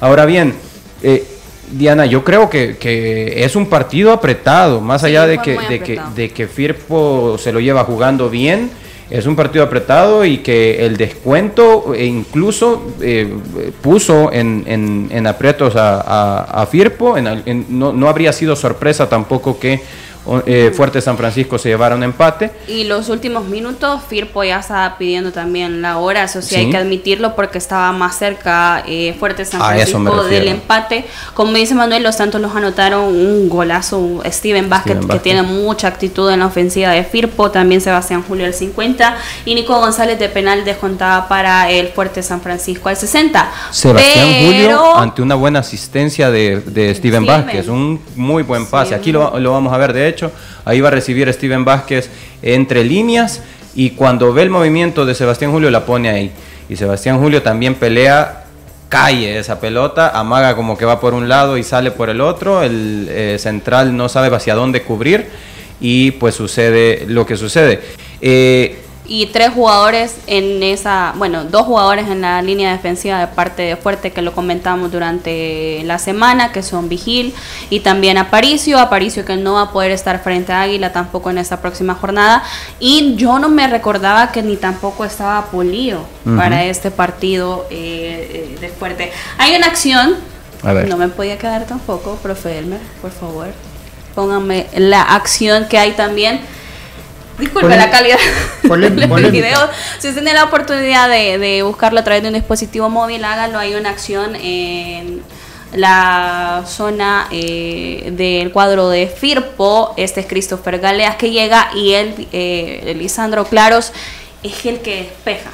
[SPEAKER 5] Ahora bien, eh, Diana, yo creo que, que es un partido apretado, más
[SPEAKER 2] Sí,
[SPEAKER 5] allá de que, de, que,
[SPEAKER 2] apretado.
[SPEAKER 5] de que Firpo se lo lleva jugando bien, es un partido apretado y que el descuento e incluso eh, puso en, en- en aprietos a, a- a Firpo, en no, no habría sido sorpresa tampoco que eh, Fuerte San Francisco se llevara un empate.
[SPEAKER 2] Y los últimos minutos, Firpo ya estaba pidiendo también la hora, eso sí,
[SPEAKER 5] Sí.
[SPEAKER 2] hay que admitirlo porque estaba más cerca eh, Fuerte San Francisco del empate. Como dice Manuel, los Santos los anotaron un golazo, Steven Vázquez, que tiene mucha actitud en la ofensiva de Firpo, también Sebastián Julio al 50 y Nico González de penal descontaba para el Fuerte San Francisco al 60.
[SPEAKER 5] Sebastián
[SPEAKER 2] Pero-
[SPEAKER 5] Julio ante una buena asistencia de, de Steven
[SPEAKER 2] Steven.
[SPEAKER 5] Vázquez, un muy buen pase.
[SPEAKER 2] Sí.
[SPEAKER 5] Aquí lo, lo vamos a ver, de hecho, ahí va a recibir Steven Vázquez entre líneas y cuando ve el movimiento de Sebastián Julio la pone ahí. Y Sebastián Julio también pelea, calle esa pelota, amaga como que va por un lado y sale por el otro, el eh, central no sabe hacia dónde cubrir y pues sucede lo que sucede. Eh,
[SPEAKER 2] y tres jugadores en esa, bueno, dos jugadores en la línea defensiva de parte de Fuerte que lo comentamos durante la semana, que son Vigil y también Aparicio, Aparicio que no va a poder estar frente a Águila tampoco en esta próxima jornada y yo no me recordaba que ni tampoco estaba Polío
[SPEAKER 5] Ujú.
[SPEAKER 2] para este partido eh, eh, de Fuerte. Hay una acción,
[SPEAKER 5] A ver.
[SPEAKER 2] no me podía quedar tampoco, profe Elmer, por favor, pónganme la acción que hay también. Disculpe la calidad
[SPEAKER 3] polémica.
[SPEAKER 2] video. Si usted tiene la oportunidad de, de buscarlo a través de un dispositivo móvil, hágalo. Hay una acción en la zona eh, del cuadro de Firpo. Este es Christopher Galeas que llega y él, eh, Lisandro Claros, es el que despeja.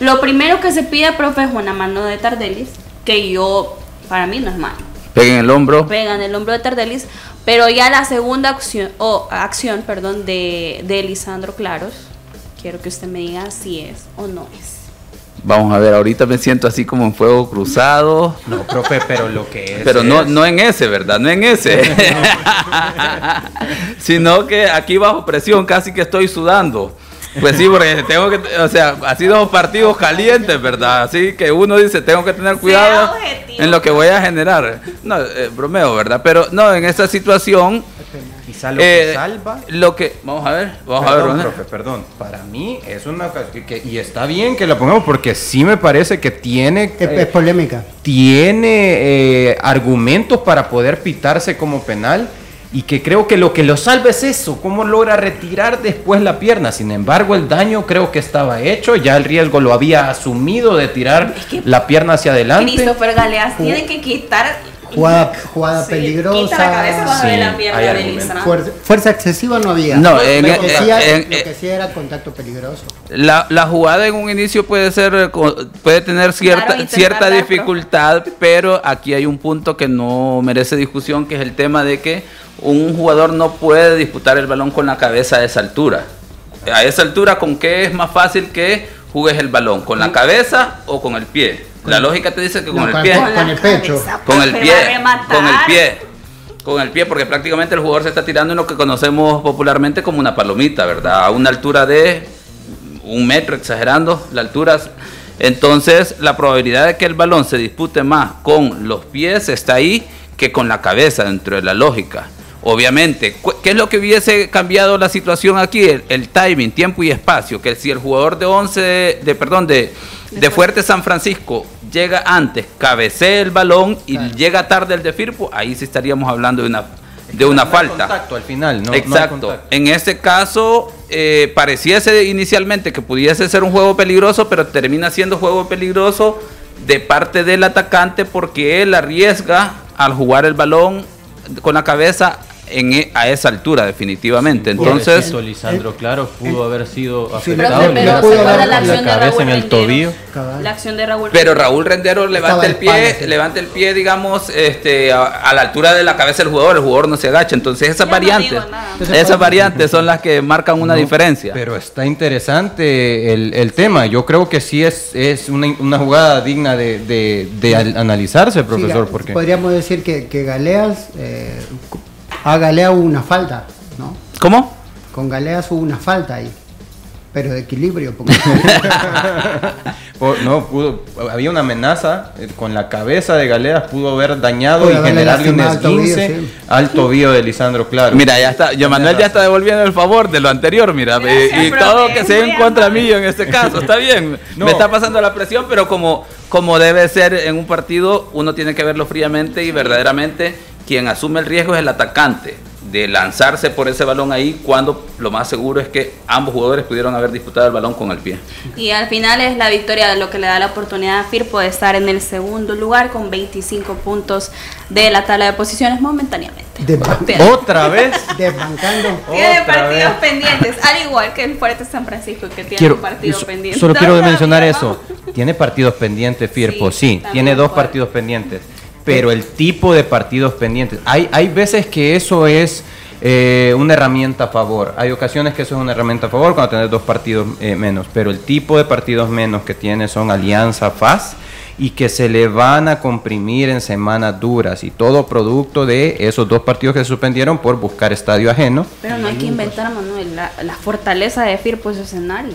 [SPEAKER 2] Lo primero que se pide, profe, es una mano de Tardelis, que yo, para mí no es malo
[SPEAKER 4] Peguen el hombro.
[SPEAKER 2] pega en el hombro de Tardelis, pero ya la segunda acción, o acción, perdón, de, de Lisandro Claros, quiero que usted me diga si es o no es.
[SPEAKER 4] Vamos a ver, ahorita me siento así como en fuego cruzado.
[SPEAKER 5] no, profe, pero lo que es...
[SPEAKER 4] Pero no,
[SPEAKER 5] es-
[SPEAKER 4] no en ese, ¿verdad? No en ese. Sino que aquí bajo presión casi que estoy sudando. Pues sí, porque tengo que, o sea, ha sido partidos calientes, ¿verdad? Así que uno dice, tengo que tener cuidado en lo que voy a generar. No, eh, bromeo, ¿verdad? Pero no, en esta situación,
[SPEAKER 5] Quizá lo
[SPEAKER 4] eh,
[SPEAKER 5] que salva...
[SPEAKER 4] lo que, vamos a ver, vamos a ver,
[SPEAKER 5] Perdón, profe, perdón. Para mí es una que, y está bien que la pongamos porque sí me parece que tiene
[SPEAKER 3] Es,
[SPEAKER 5] eh,
[SPEAKER 3] es polémica.
[SPEAKER 5] tiene eh, argumentos para poder pitarse como penal y que creo que lo que lo salva es eso, cómo logra retirar después la pierna. Sin embargo, el daño creo que estaba hecho, ya el riesgo lo había asumido de tirar
[SPEAKER 2] que
[SPEAKER 5] la pierna hacia adelante.
[SPEAKER 2] Christopher Galeas tiene que quitar
[SPEAKER 3] Jugada, jugada
[SPEAKER 2] Sí,
[SPEAKER 3] peligrosa.
[SPEAKER 2] La cabeza
[SPEAKER 5] Sí,
[SPEAKER 2] la pierna
[SPEAKER 5] hay
[SPEAKER 2] de.
[SPEAKER 3] Fuerza, fuerza excesiva no había.
[SPEAKER 4] No,
[SPEAKER 3] lo, que
[SPEAKER 4] en-
[SPEAKER 3] sí,
[SPEAKER 4] en-
[SPEAKER 3] lo que sí era contacto peligroso.
[SPEAKER 4] La, la jugada en un inicio puede ser eh, puede tener cierta
[SPEAKER 2] Claro,
[SPEAKER 4] cierta dificultad, pero aquí hay un punto que no merece discusión, que es el tema de que un jugador no puede disputar el balón con la cabeza a esa altura. A esa altura, ¿con qué es más fácil que jugues el balón? ¿Con la cabeza o con el pie? La lógica te dice que con
[SPEAKER 3] No,
[SPEAKER 4] el pie.
[SPEAKER 3] con- con el pecho.
[SPEAKER 4] Con el pie, con el pie, con el pie, porque prácticamente el jugador se está tirando en lo que conocemos popularmente como una palomita, ¿verdad? A una altura de un metro exagerando la altura. Entonces la probabilidad de que el balón se dispute más con los pies está ahí que con la cabeza dentro de la lógica. Obviamente, ¿qué es lo que hubiese cambiado la situación aquí? El, el timing, tiempo y espacio. Que si el jugador de 11, de, de- perdón, de, de Fuerte San Francisco llega antes, cabecea el balón y llega tarde el de Firpo, ahí sí estaríamos hablando de una, de una
[SPEAKER 5] No hay
[SPEAKER 4] falta.
[SPEAKER 5] contacto al final, no, no hay
[SPEAKER 4] Exacto. en este caso, eh, pareciese inicialmente que pudiese ser un juego peligroso, pero termina siendo juego peligroso de parte del atacante porque él arriesga al jugar el balón con la cabeza en, e- a esa altura, definitivamente. Entonces,
[SPEAKER 5] Pobrecito Lisandro, claro, pudo haber sido afectado.
[SPEAKER 2] Pero
[SPEAKER 5] hubiera
[SPEAKER 3] pudo
[SPEAKER 2] ¿se acuerda
[SPEAKER 3] haber-
[SPEAKER 2] la
[SPEAKER 5] cabeza
[SPEAKER 2] Raúl
[SPEAKER 5] en el
[SPEAKER 2] Rendero?
[SPEAKER 5] tobillo.
[SPEAKER 2] La acción de Raúl
[SPEAKER 4] pero. Raúl Rendero levanta el pie, levanta el pie, digamos, este, a, a la altura de la cabeza del jugador, el jugador no se agacha. Entonces esas
[SPEAKER 2] no
[SPEAKER 4] variantes, esas variantes son las que marcan una
[SPEAKER 5] No,
[SPEAKER 4] diferencia.
[SPEAKER 5] Pero está interesante el, el tema. Yo creo que sí es, es una, una jugada digna de, de- de al- analizarse, profesor.
[SPEAKER 3] Sí,
[SPEAKER 5] porque
[SPEAKER 3] Podríamos decir que, que Galeas, eh, a Galeas hubo una falta, ¿no?
[SPEAKER 4] ¿Cómo?
[SPEAKER 3] Con Galeas hubo una falta ahí, pero de equilibrio. Porque
[SPEAKER 5] no, pudo, había una amenaza eh, con la cabeza de Galeas, pudo haber dañado
[SPEAKER 3] Pudo
[SPEAKER 5] y generarle un esguince
[SPEAKER 3] sí.
[SPEAKER 5] al tobillo de Lisandro Claro.
[SPEAKER 4] Mira, ya está. Yo Manuel ya está devolviendo el favor de lo anterior, mira.
[SPEAKER 2] Gracias,
[SPEAKER 4] y todo que sea en contra mío en este caso. Está bien.
[SPEAKER 5] No.
[SPEAKER 4] Me está pasando la presión, pero como, como debe ser en un partido, uno tiene que verlo fríamente y verdaderamente quien asume el riesgo es el atacante de lanzarse por ese balón ahí cuando lo más seguro es que ambos jugadores pudieron haber disputado el balón con el pie.
[SPEAKER 2] Y al final es la victoria lo que le da la oportunidad a Firpo de estar en el segundo lugar con 25 puntos de la tabla de posiciones momentáneamente.
[SPEAKER 5] Otra vez.
[SPEAKER 3] desbancando.
[SPEAKER 2] Tiene
[SPEAKER 5] Otra
[SPEAKER 2] partidos
[SPEAKER 5] vez.
[SPEAKER 2] pendientes, al igual que el Fuerte San Francisco que tiene
[SPEAKER 5] Quiero,
[SPEAKER 2] un partido
[SPEAKER 5] so-
[SPEAKER 2] pendiente.
[SPEAKER 5] solo quiero mencionar eso. Tiene partidos pendientes, Firpo,
[SPEAKER 2] Sí,
[SPEAKER 5] tiene dos partidos pendientes. Pero el tipo de partidos pendientes, hay, hay veces que eso es eh, una herramienta a favor. Hay ocasiones que eso es una herramienta a favor cuando tenés dos partidos eh, menos. Pero el tipo de partidos menos que tiene son Alianza FAS y que se le van a comprimir en semanas duras y todo producto de esos dos partidos que se suspendieron por buscar estadio ajeno.
[SPEAKER 2] Pero no hay que inventar, Manuel, la, la fortaleza de Firpo es su escenario.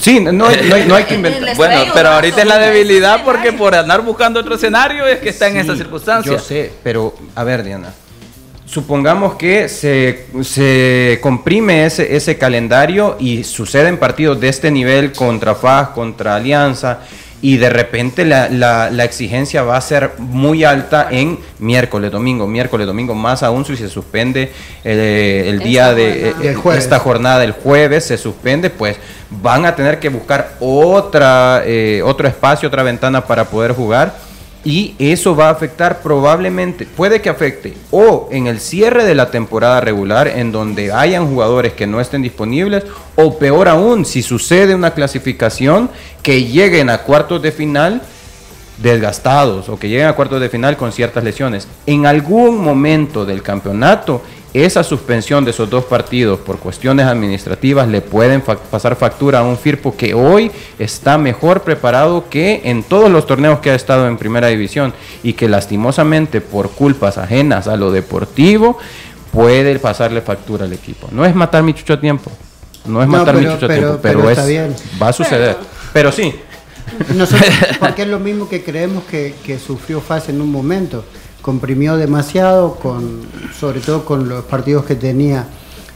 [SPEAKER 5] Sí, no, hay- no hay, no hay que inventar.
[SPEAKER 4] Bueno, pero ahorita es la debilidad porque por andar buscando otro escenario es que está en
[SPEAKER 5] Sí,
[SPEAKER 4] esa circunstancia.
[SPEAKER 5] Yo sé, pero a ver, Diana. Supongamos que se, se comprime ese, ese calendario y suceden partidos de este nivel contra FAS, contra Alianza, y de repente la, la- la exigencia va a ser muy alta en miércoles, domingo, miércoles, domingo, más aún si se suspende eh, el día de eh,
[SPEAKER 3] El jueves.
[SPEAKER 5] esta jornada del jueves se suspende, pues van a tener que buscar otra, eh, otro espacio, otra ventana para poder jugar. Y eso va a afectar probablemente, puede que afecte o en el cierre de la temporada regular, en donde hayan jugadores que no estén disponibles, o peor aún, si sucede una clasificación, que lleguen a cuartos de final desgastados o que lleguen a cuartos de final con ciertas lesiones. En algún momento del campeonato, esa suspensión de esos dos partidos por cuestiones administrativas le pueden fa- pasar factura a un Firpo que hoy está mejor preparado que en todos los torneos que ha estado en primera división y que lastimosamente por culpas ajenas a lo deportivo puede pasarle factura al equipo. No es matar mi chucho a tiempo. No es
[SPEAKER 3] No,
[SPEAKER 5] matar mi chucho a tiempo, pero,
[SPEAKER 3] pero
[SPEAKER 5] es, va a suceder. Pero sí,
[SPEAKER 3] Nosotros, porque es lo mismo que creemos que, que sufrió FAS en un momento. Comprimió demasiado, con, sobre todo con los partidos que tenía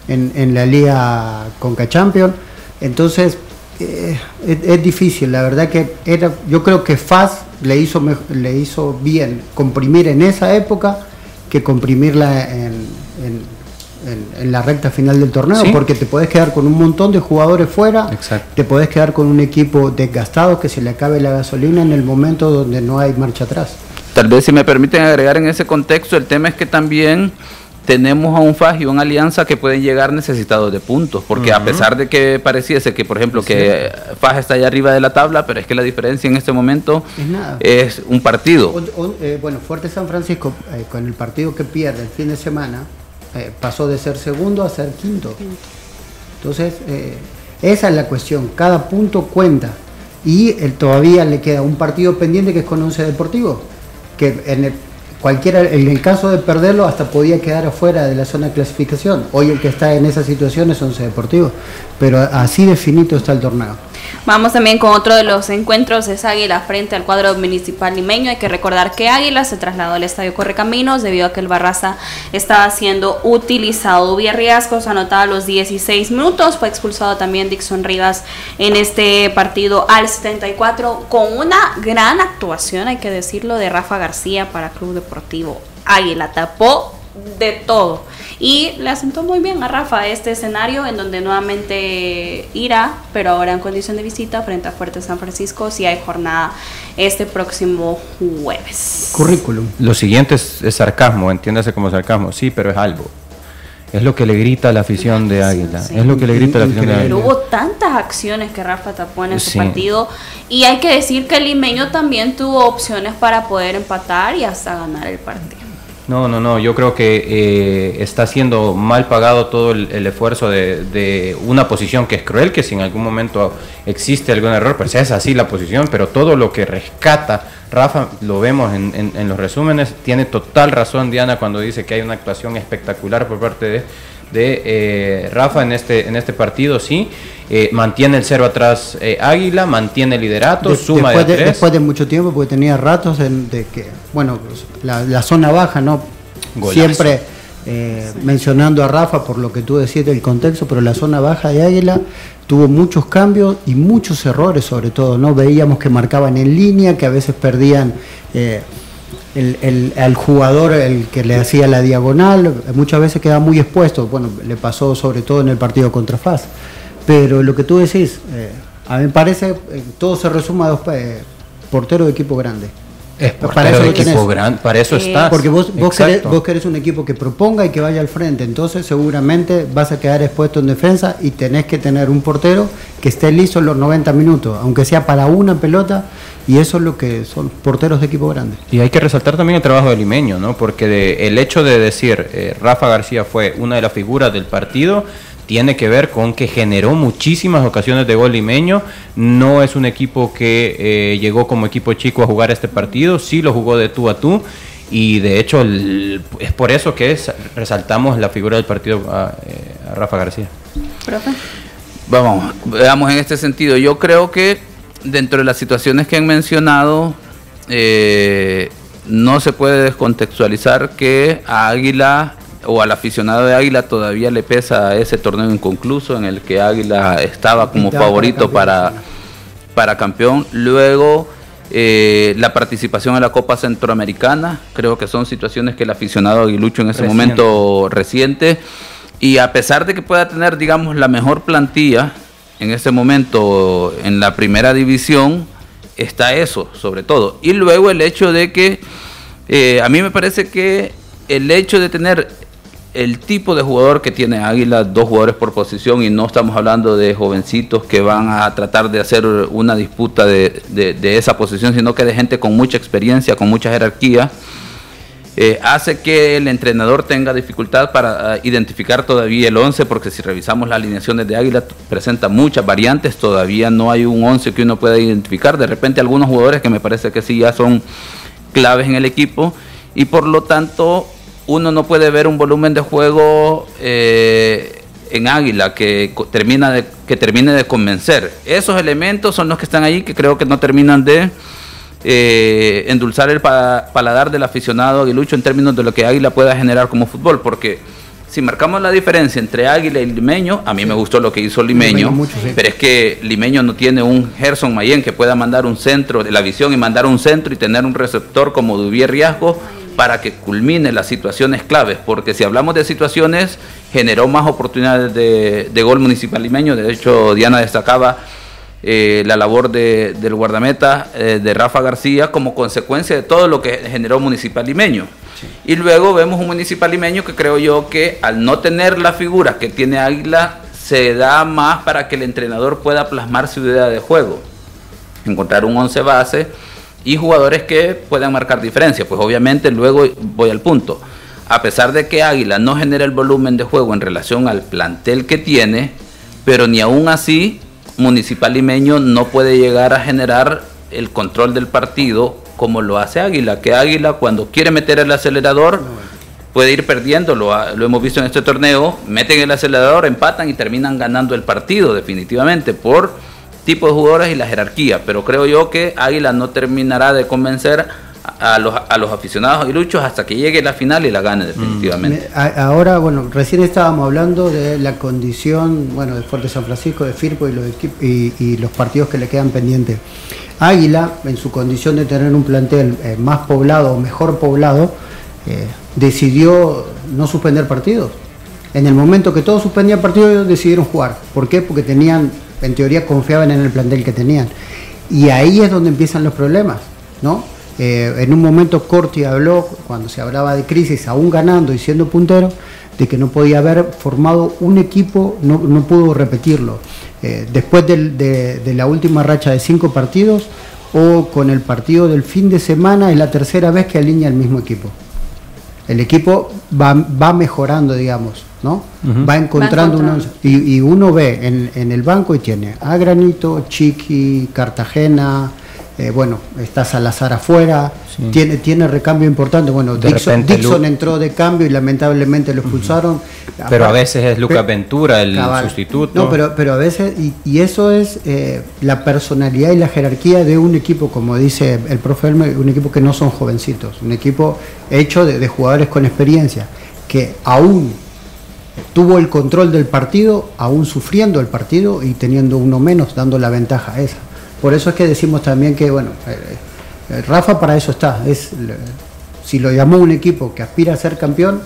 [SPEAKER 3] en, en la Liga Conca Champions. Entonces, eh, es, es difícil. La verdad que era, yo creo que FAS le hizo, le hizo bien comprimir en esa época que comprimirla en, en- en- en la recta final del torneo,
[SPEAKER 5] Sí.
[SPEAKER 3] porque te podés quedar con un montón de jugadores fuera,
[SPEAKER 5] Exacto.
[SPEAKER 3] te podés quedar con un equipo desgastado que se le acabe la gasolina en el momento donde no hay marcha atrás.
[SPEAKER 4] Tal vez si me permiten agregar en ese contexto, el tema es que también tenemos a un FAS y una alianza que pueden llegar necesitados de puntos, porque a pesar de que pareciese que, por ejemplo, que FAS está allá arriba de la tabla, pero es que la diferencia en este momento
[SPEAKER 3] Es nada.
[SPEAKER 4] es un partido.
[SPEAKER 3] O- o- eh, bueno, Fuerte San Francisco, eh, con el partido que pierde el fin de semana, eh, pasó de ser segundo a ser quinto. Entonces, eh, esa es la cuestión, cada punto cuenta. Y él todavía le queda un partido pendiente que es con Once Deportivo, que, en el- el caso de perderlo, hasta podía quedar afuera de la zona de clasificación. Hoy el que está en esas situaciones es Once Deportivo, pero así definito está el torneo.
[SPEAKER 2] Vamos también con otro de los encuentros, es Águila frente al cuadro municipal limeño. Hay que recordar que Águila se trasladó al estadio Correcaminos debido a que el Barraza estaba siendo utilizado. Riascos anotaba los 16 minutos, fue expulsado también Dixon Rivas en este partido al 74 con una gran actuación, hay que decirlo, de Rafa García para Club Deportivo Águila. Tapó de todo. Y le asentó muy bien a Rafa este escenario en donde nuevamente irá, pero ahora en condición de visita frente a Fuerte San Francisco, si hay jornada este próximo jueves.
[SPEAKER 3] Currículum.
[SPEAKER 5] Lo siguiente es, sarcasmo, entiéndase como sarcasmo, sí, pero es algo. Es lo que le grita a la afición de Águila. Es lo que le grita a la afición de Águila.
[SPEAKER 2] Hubo tantas acciones que Rafa tapó en ese partido. Y hay que decir que el limeño también tuvo opciones para poder empatar y hasta ganar el partido.
[SPEAKER 5] No, no, no, yo creo que eh, está siendo mal pagado todo el, esfuerzo de, una posición que es cruel, que si en algún momento existe algún error, pues es así la posición, pero todo lo que rescata, Rafa, lo vemos en, en los resúmenes, tiene total razón Diana cuando dice que hay una actuación espectacular por parte de de eh, Rafa en este, en este partido, sí. Eh, mantiene el cero atrás eh, Águila, mantiene el liderato, suma
[SPEAKER 3] después
[SPEAKER 5] de,
[SPEAKER 3] Después de mucho tiempo, porque tenía ratos de que, bueno, pues, la, zona baja, ¿no? Siempre mencionando a Rafa por lo que tú decías del contexto, pero la zona baja de Águila tuvo muchos cambios y muchos errores sobre todo, ¿no? Veíamos que marcaban en línea, que a veces perdían el, el, jugador el que le hacía la diagonal, muchas veces queda muy expuesto, bueno, le pasó sobre todo en el partido contra FAS, pero lo que tú decís, eh, a mí me parece, eh, todo se resume a dos eh, porteros de equipo grande.
[SPEAKER 5] Para eso, equipo grande, para eso está.
[SPEAKER 3] Porque vos, vos querés, vos, querés, un equipo que proponga y que vaya al frente, entonces seguramente vas a quedar expuesto en defensa y tenés que tener un portero que esté listo en los 90 minutos, aunque sea para una pelota, y eso es lo que son porteros de equipo grande.
[SPEAKER 5] Y hay que resaltar también el trabajo de Limeño, ¿no? Porque el hecho de decir eh, Rafa García fue una de las figuras del partido tiene que ver con que generó muchísimas ocasiones de gol limeño. No es un equipo que eh, llegó como equipo chico a jugar este partido, sí lo jugó de tú a tú. Y de hecho es por eso que resaltamos la figura del partido a, eh, a Rafa García.
[SPEAKER 4] ¿Profe? Vamos, veamos en este sentido. Yo creo que dentro de las situaciones que han mencionado, eh, no se puede descontextualizar que a Águila o al aficionado de Águila todavía le pesa ese torneo inconcluso en el que Águila estaba como favorito para, para campeón. Luego eh, la participación en la Copa Centroamericana, creo que son situaciones que el aficionado aguilucho en ese momento reciente. Y a pesar de que pueda tener, digamos, la mejor plantilla, en este momento en la primera división está eso, sobre todo. Y luego el hecho de que eh, a mí me parece que el hecho de tener el tipo de jugador que tiene Águila, dos jugadores por posición, y no estamos hablando de jovencitos que van a tratar de hacer una disputa de, de esa posición, sino que de gente con mucha experiencia, con mucha jerarquía eh, hace que el entrenador tenga dificultad para ah, identificar todavía el 11, porque si revisamos las alineaciones de Águila, presenta muchas variantes, todavía no hay un 11 que uno pueda identificar. De repente algunos jugadores que me parece que sí ya son claves en el equipo, y por lo tanto uno no puede ver un volumen de juego eh, en Águila que, termina de, que termine de convencer. Esos elementos son los que están ahí que creo que no terminan de eh, endulzar el paladar del aficionado aguilucho en términos de lo que Águila pueda generar como fútbol, porque si marcamos la diferencia entre Águila y Limeño, a mí me gustó lo que hizo Limeño, pero es que Limeño no tiene un Gerson Mayen que pueda mandar un centro de la visión y mandar un centro y tener un receptor como Duvier Riasco para que culmine las situaciones claves, porque si hablamos de situaciones, generó más oportunidades de, de gol municipal limeño, de hecho Diana destacaba eh, la labor de, del guardameta eh, de Rafa García como consecuencia de todo lo que generó Municipal Limeño. Y luego vemos un Municipal Limeño que creo yo que al no tener la figura que tiene Águila, se da más para que el entrenador pueda plasmar su idea de juego. Encontrar un 11 base y jugadores que puedan marcar diferencia. Pues obviamente luego voy al punto. A pesar de que Águila no genera el volumen de juego en relación al plantel que tiene, pero ni aún así Municipal Limeño no puede llegar a generar el control del partido como lo hace Águila, que Águila cuando quiere meter el acelerador puede ir perdiendo, lo, lo hemos visto en este torneo, meten el acelerador, empatan y terminan ganando el partido definitivamente por tipo de jugadores y la jerarquía, pero creo yo que Águila no terminará de convencer a los, a los aficionados aguiluchos hasta que llegue la final y la gane definitivamente.
[SPEAKER 3] Me- a- Ahora, bueno, recién estábamos hablando de la condición, bueno, de Fuerte San Francisco, de Firpo y los, y, y los partidos que le quedan pendientes. Águila, en su condición de tener un plantel eh, más poblado, mejor poblado, eh, decidió no suspender partidos. En el momento que todos suspendían partidos, ellos decidieron jugar. ¿Por qué? Porque tenían, en teoría, confiaban en el plantel que tenían. Y ahí es donde empiezan los problemas, ¿no? Eh, en un momento Corti habló, cuando se hablaba de crisis, aún ganando y siendo puntero, de que no podía haber formado un equipo, no, pudo repetirlo. Eh, después de, de la última racha de cinco partidos o con el partido del fin de semana, es la tercera vez que alinea el mismo equipo. El equipo va, va mejorando, digamos, ¿no? Va encontrando
[SPEAKER 2] Va encontrando.
[SPEAKER 3] Y, y uno ve en, en el banco y tiene a Granito, Chiqui, Cartagena, eh, bueno, está Salazar afuera,
[SPEAKER 5] Sí.
[SPEAKER 3] tiene, tiene recambio importante. Bueno,
[SPEAKER 5] De
[SPEAKER 3] Dixon,
[SPEAKER 5] repente
[SPEAKER 3] Dixon entró de cambio y lamentablemente lo expulsaron.
[SPEAKER 5] Pero a veces es Lucas Ventura el
[SPEAKER 3] Cabal.
[SPEAKER 5] sustituto.
[SPEAKER 3] No, pero, pero a veces, y, y eso es eh, la personalidad y la jerarquía de un equipo, como dice el profe Elmer, un equipo que no son jovencitos, un equipo hecho de, de jugadores con experiencia, que aún tuvo el control del partido, aún sufriendo el partido y teniendo uno menos, dando la ventaja a esa. Por eso es que decimos también que, bueno, eh, eh, Rafa para eso está. Es, si lo llamó un equipo que aspira a ser campeón,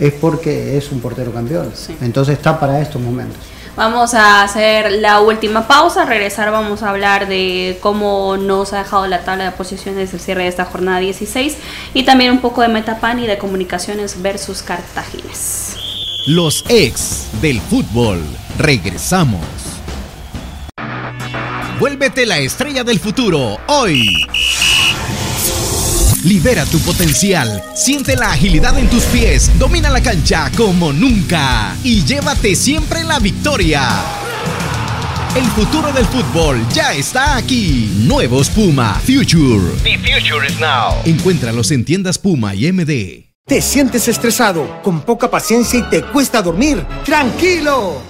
[SPEAKER 3] es porque es un portero campeón.
[SPEAKER 2] Sí.
[SPEAKER 3] Entonces está para estos momentos.
[SPEAKER 2] Vamos a hacer la última pausa, regresar vamos a hablar de cómo nos ha dejado la tabla de posiciones el cierre de esta jornada 16 y también un poco de Metapan y de comunicaciones versus Cartagines.
[SPEAKER 6] Los ex del fútbol. Regresamos. Vuélvete la estrella del futuro hoy. Libera tu potencial, siente la agilidad en tus pies, domina la cancha como nunca y llévate siempre la victoria. El futuro del fútbol ya está aquí. Nuevos Puma Future.
[SPEAKER 7] The future is now.
[SPEAKER 6] Encuéntralos en tiendas Puma y MD.
[SPEAKER 8] ¿Te sientes estresado, con poca paciencia y te cuesta dormir? ¡Tranquilo!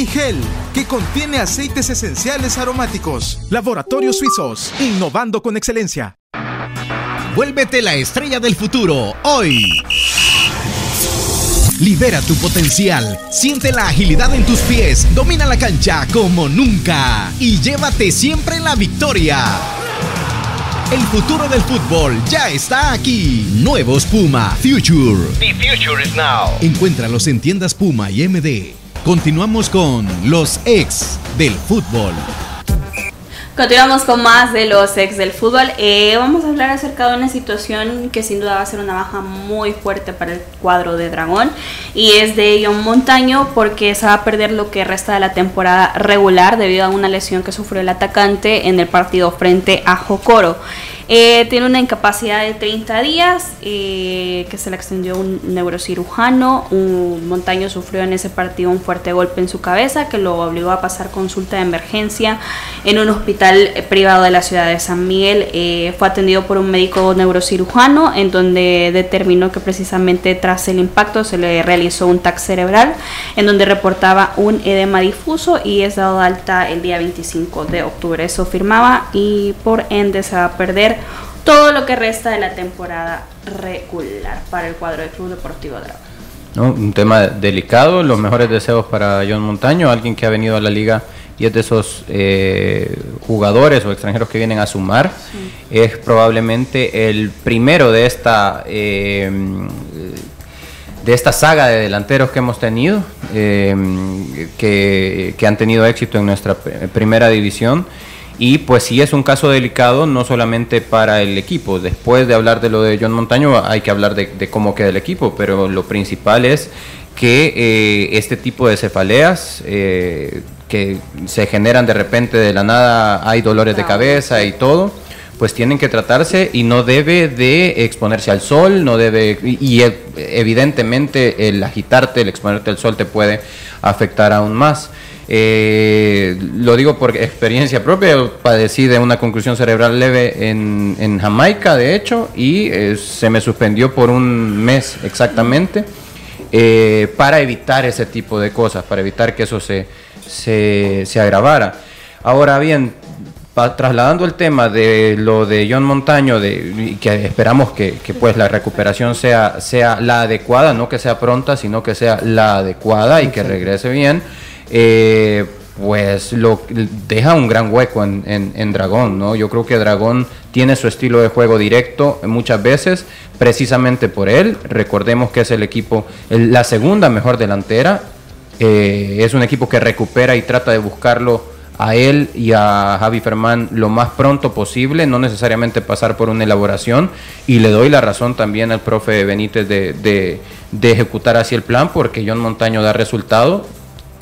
[SPEAKER 9] y gel, que contiene aceites esenciales aromáticos. Laboratorios Suizos, innovando con excelencia.
[SPEAKER 6] Vuélvete la estrella del futuro hoy. Libera tu potencial, siente la agilidad en tus pies, domina la cancha como nunca y llévate siempre la victoria. El futuro del fútbol ya está aquí. Nuevos Puma Future.
[SPEAKER 7] The future is now.
[SPEAKER 6] Encuéntralos en tiendas Puma y MD. Continuamos con los ex del fútbol.
[SPEAKER 2] Continuamos con más de los ex del fútbol. Eh, vamos a hablar acerca de una situación que sin duda va a ser una baja muy fuerte para el cuadro de Dragón. Y es de John Montaño porque se va a perder lo que resta de la temporada regular debido a una lesión que sufrió el atacante en el partido frente a Jocoro. Eh, tiene una incapacidad de 30 días eh, que se le extendió un neurocirujano. Un montaño sufrió en ese partido un fuerte golpe en su cabeza que lo obligó a pasar consulta de emergencia en un hospital eh, privado de la ciudad de San Miguel. Eh, fue atendido por un médico neurocirujano en donde determinó que precisamente tras el impacto se le realizó un TAC cerebral en donde reportaba un edema difuso y es dado alta el día 25 de octubre. Eso firmaba y por ende se va a perder todo lo que resta de la temporada regular para el cuadro del Club Deportivo Dragón.
[SPEAKER 5] ¿no? Un tema delicado, los mejores deseos para John Montaño, alguien que ha venido a la liga y es de esos eh, jugadores o extranjeros que vienen a sumar. Es probablemente el primero de esta, eh, de esta saga de delanteros que hemos tenido, eh, que, que han tenido éxito en nuestra pr- primera división. Y pues sí es un caso delicado, no solamente para el equipo. Después de hablar de lo de John Montaño, hay que hablar de, de cómo queda el equipo, pero lo principal es que eh, este tipo de cefaleas eh, que se generan de repente de la nada, hay dolores de cabeza y todo, pues tienen que tratarse y no debe de exponerse al sol, no debe y, eh, evidentemente el agitarte, el exponerte al sol te puede afectar aún más. Eh, lo digo por experiencia propia, padecí de una conclusión cerebral leve en, en Jamaica, de hecho, y eh, se me suspendió por un mes exactamente eh, para evitar ese tipo de cosas, para evitar que eso se, se, se agravara. Ahora bien, pa- trasladando el tema de lo de John Montaño, de, que esperamos que, que, pues la recuperación sea, sea la adecuada, no que sea pronta, sino que sea la adecuada y que regrese bien, eh, pues lo deja un gran hueco en, en- en Dragón, ¿no? Yo creo que Dragón tiene su estilo de juego directo muchas veces, precisamente por él. Recordemos que es el equipo, la segunda mejor delantera. Eh, es un equipo que recupera y trata de buscarlo a él y a Javi Fermán lo más pronto posible, no necesariamente pasar por una elaboración. Y le doy la razón también al profe Benítez de, de- de ejecutar así el plan, porque John Montaño da resultado.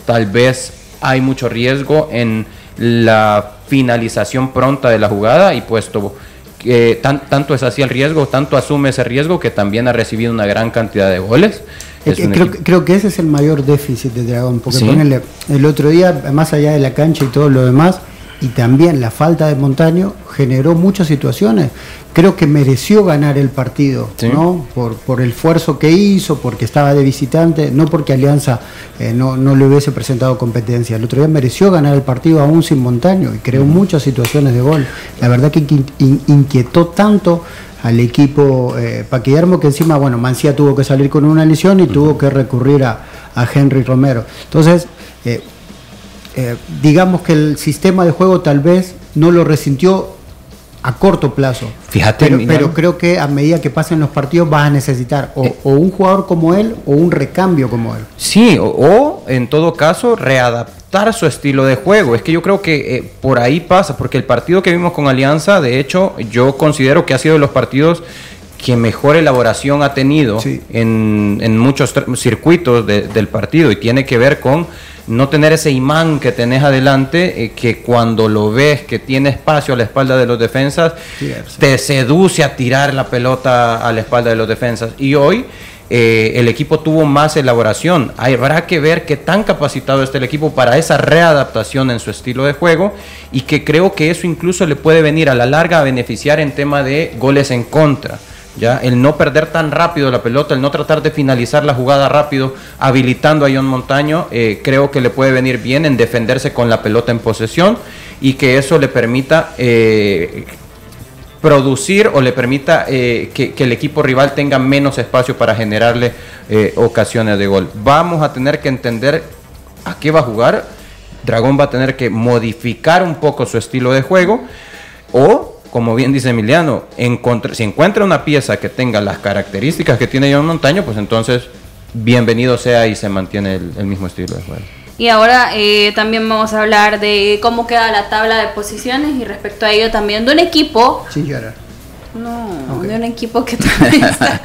[SPEAKER 5] Tal vez hay mucho riesgo en la finalización pronta de la jugada y puesto que tan- tanto es así el riesgo, tanto asume ese riesgo que también ha recibido una gran cantidad de goles. Es
[SPEAKER 3] creo,
[SPEAKER 5] equipo-
[SPEAKER 3] creo que ese es el mayor déficit de Dragón, porque
[SPEAKER 5] Sí.
[SPEAKER 3] ponele, el otro día, más allá de la cancha y todo lo demás, y también la falta de Montaño generó muchas situaciones. Creo que mereció ganar el partido,
[SPEAKER 5] Sí.
[SPEAKER 3] ¿no? Por, por el esfuerzo que hizo, porque estaba de visitante, no porque Alianza eh, no, no le hubiese presentado competencia. El otro día mereció ganar el partido aún sin Montaño y creó muchas situaciones de gol. La verdad que in- in- inquietó tanto al equipo eh, Paquillermo que encima, bueno, Mancía tuvo que salir con una lesión y tuvo que recurrir a, a Henry Romero. Entonces, eh, eh, digamos que el sistema de juego tal vez no lo resintió a corto plazo.
[SPEAKER 5] Fíjate,
[SPEAKER 3] pero, pero creo que a medida que pasen los partidos vas a necesitar o,
[SPEAKER 5] Eh.
[SPEAKER 3] o un jugador como él o un recambio como él.
[SPEAKER 5] Sí, o, o, en todo caso readaptar su estilo de juego. Es que yo creo que eh, por ahí pasa, porque el partido que vimos con Alianza, de hecho, yo considero que ha sido de los partidos que mejor elaboración ha tenido
[SPEAKER 3] Sí.
[SPEAKER 5] en, en muchos circuitos de- del partido y tiene que ver con no tener ese imán que tenés adelante, eh, que cuando lo ves que tiene espacio a la espalda de los defensas, te seduce a tirar la pelota a la espalda de los defensas. Y hoy eh, el equipo tuvo más elaboración. Habrá que ver qué tan capacitado está el equipo para esa readaptación en su estilo de juego y que creo que eso incluso le puede venir a la larga a beneficiar en tema de goles en contra. ¿Ya? El no perder tan rápido la pelota, el no tratar de finalizar la jugada rápido, habilitando a John Montaño, eh, creo que le puede venir bien en defenderse con la pelota en posesión y que eso le permita eh, producir o le permita eh, que, el equipo rival tenga menos espacio para generarle ocasiones de gol. Vamos a tener que entender a qué va a jugar. Dragón va a tener que modificar un poco su estilo de juego o, como bien dice Emiliano, si encuentra una pieza que tenga las características que tiene John Montaño, pues entonces bienvenido sea y se mantiene el, el mismo estilo de juego.
[SPEAKER 2] Y ahora eh, también vamos a hablar de cómo queda la tabla de posiciones y respecto a ello también de un equipo
[SPEAKER 3] Sin llorar.
[SPEAKER 2] No, de un equipo que también está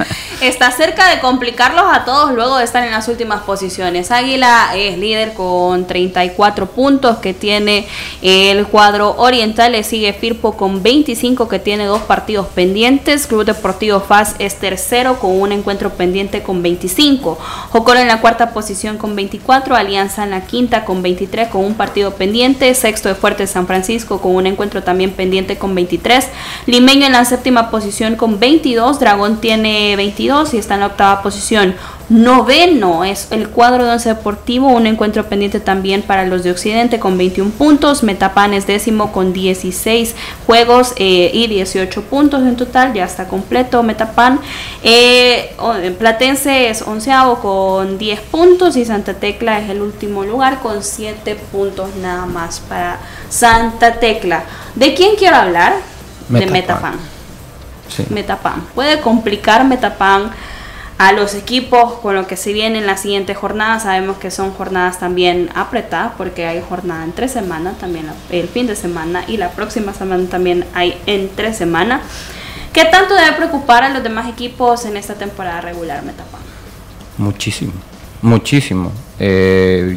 [SPEAKER 2] está cerca de complicarlos a todos luego de estar en las últimas posiciones. Águila es líder con 34 puntos que tiene el cuadro oriental, le sigue Firpo con 25 que tiene dos partidos pendientes, Club Deportivo FAS es tercero con un encuentro pendiente con 25, Jocoro en la cuarta posición con 24, Alianza en la quinta con 23 con un partido pendiente, sexto de Fuerte San Francisco con un encuentro también pendiente con 23, Limeño en la séptima posición con 22, Dragón tiene 22 y está en la octava posición. Noveno es el cuadro de Once Deportivo, un encuentro pendiente también para los de Occidente con 21 puntos. Metapan es décimo con 16 juegos eh, y 18 puntos en total, ya está completo Metapan. Eh, Platense es onceavo con 10 puntos y Santa Tecla es el último lugar con 7 puntos nada más para Santa Tecla. ¿De quién quiero hablar? De Metapan. Metapan. Puede complicar Metapan a los equipos con lo que se viene en la siguiente jornada. Sabemos que son jornadas también apretadas porque hay jornada en tres semanas, también el fin de semana y la próxima semana también hay en tres semanas. ¿Qué tanto debe preocupar a los demás equipos en esta temporada regular, Metapan?
[SPEAKER 5] Muchísimo, muchísimo. Eh,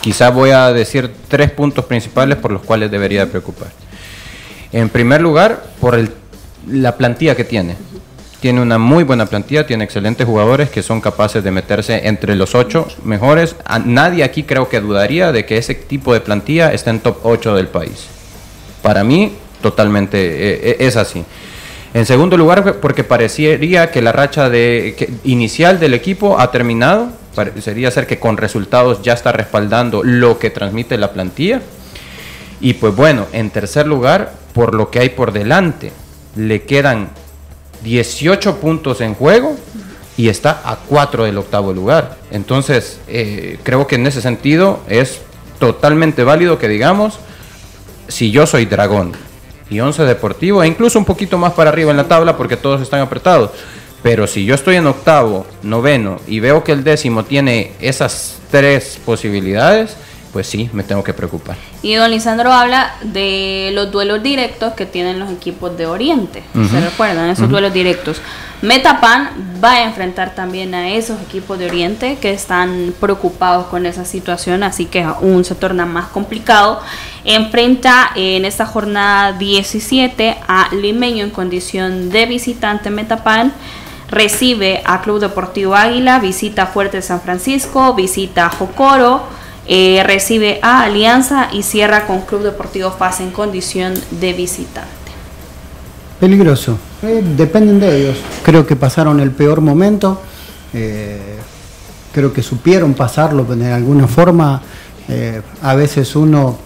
[SPEAKER 5] quizá voy a decir tres puntos principales por los cuales debería preocupar. En primer lugar, por el la plantilla que tiene. Tiene una muy buena plantilla, tiene excelentes jugadores que son capaces de meterse entre los ocho mejores. nadie aquí creo que dudaría de que ese tipo de plantilla está en top 8 del país. Para mí, totalmente eh, eh, es así. En segundo lugar, porque parecería que la racha de, inicial del equipo ha terminado. Parecería ser que con resultados ya está respaldando lo que transmite la plantilla. Y pues bueno, en tercer lugar, por lo que hay por delante le quedan 18 puntos en juego y está a 4 del octavo lugar. Entonces, eh, creo que en ese sentido es totalmente válido que digamos, si yo soy dragón y 11 deportivo, e incluso un poquito más para arriba en la tabla porque todos están apretados, pero si yo estoy en octavo, noveno y veo que el décimo tiene esas tres posibilidades, pues sí, me tengo que preocupar.
[SPEAKER 2] Y don Lisandro habla de los duelos directos que tienen los equipos de Oriente. ¿Se recuerdan? Esos duelos directos. Metapan va a enfrentar también a esos equipos de Oriente que están preocupados con esa situación, así que aún se torna más complicado. Enfrenta en esta jornada 17 a Limeño en condición de visitante Metapan recibe a Club Deportivo Águila, visita Fuerte San Francisco, visita Jocoro, eh, recibe a Alianza y cierra con Club Deportivo Paz en condición de visitante.
[SPEAKER 3] Peligroso, eh, dependen de ellos. Creo que pasaron el peor momento, eh, creo que supieron pasarlo de alguna forma. a veces uno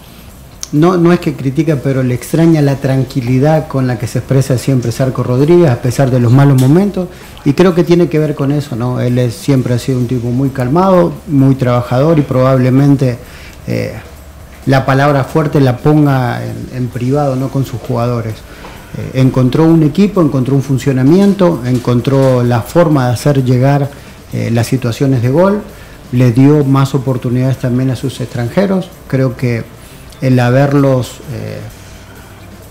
[SPEAKER 3] no, no es que critica, pero le extraña la tranquilidad con la que se expresa siempre Sarco Rodríguez, a pesar de los malos momentos, y creo que tiene que ver con eso, ¿no? Él es, siempre ha sido un tipo muy calmado, muy trabajador y probablemente eh, la palabra fuerte la ponga en, privado, no con sus jugadores. Eh, encontró un equipo, encontró un funcionamiento, encontró la forma de hacer llegar eh, las situaciones de gol, le dio más oportunidades también a sus extranjeros, creo que el haberlos, eh,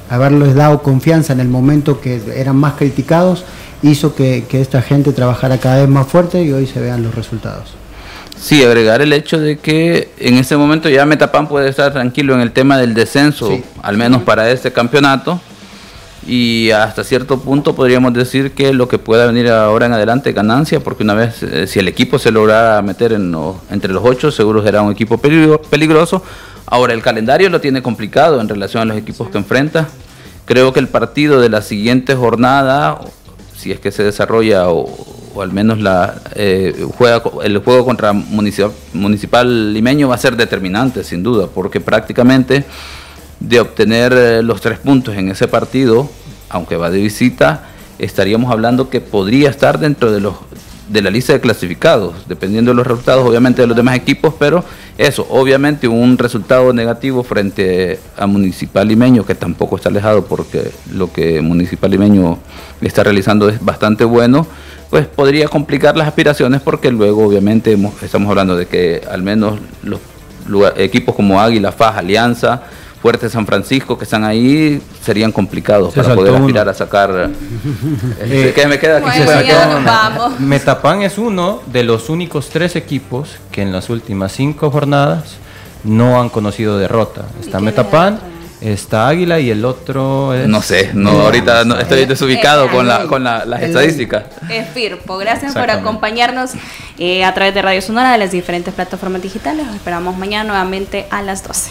[SPEAKER 3] haberles dado confianza en el momento que eran más criticados, hizo que, esta gente trabajara cada vez más fuerte y hoy se vean los resultados.
[SPEAKER 4] Sí, agregar el hecho de que en este momento ya Metapan puede estar tranquilo en el tema del descenso, al menos para este campeonato. Y hasta cierto punto podríamos decir que lo que pueda venir ahora en adelante ganancia, porque una vez, eh, si el equipo se lograra meter en entre los ocho, seguro será un equipo peligroso. Ahora, el calendario lo tiene complicado en relación a los equipos que enfrenta. Creo que el partido de la siguiente jornada, si es que se desarrolla o, al menos la eh, juega, el juego contra municipal, municipal limeño va a ser determinante, sin duda, porque prácticamente de obtener eh, los tres puntos en ese partido, aunque va de visita, estaríamos hablando que podría estar dentro de los de la lista de clasificados, dependiendo de los resultados, obviamente, de los demás equipos, pero eso, obviamente, un resultado negativo frente a Municipal Limeño, que tampoco está alejado porque lo que Municipal Limeño está realizando es bastante bueno, pues podría complicar las aspiraciones porque luego, obviamente, estamos hablando de que al menos los equipos como Águila, Faz, Alianza, Fuerte San Francisco que están ahí serían complicados
[SPEAKER 5] Se
[SPEAKER 4] para poder
[SPEAKER 5] uno.
[SPEAKER 4] aspirar a sacar.
[SPEAKER 5] Eh,
[SPEAKER 4] ¿Qué me queda aquí?
[SPEAKER 2] Bueno,
[SPEAKER 4] queda-
[SPEAKER 2] vamos.
[SPEAKER 5] Metapán es uno de los únicos tres equipos que en las últimas cinco jornadas no han conocido derrota. Está
[SPEAKER 2] otro?
[SPEAKER 5] está Águila y el otro es...
[SPEAKER 4] No sé, no, ahorita no, estoy desubicado con, la, con la- las estadísticas.
[SPEAKER 2] Es Firpo, gracias por acompañarnos eh, a través de Radio Sonora de las diferentes plataformas digitales. Los esperamos mañana nuevamente a las 12.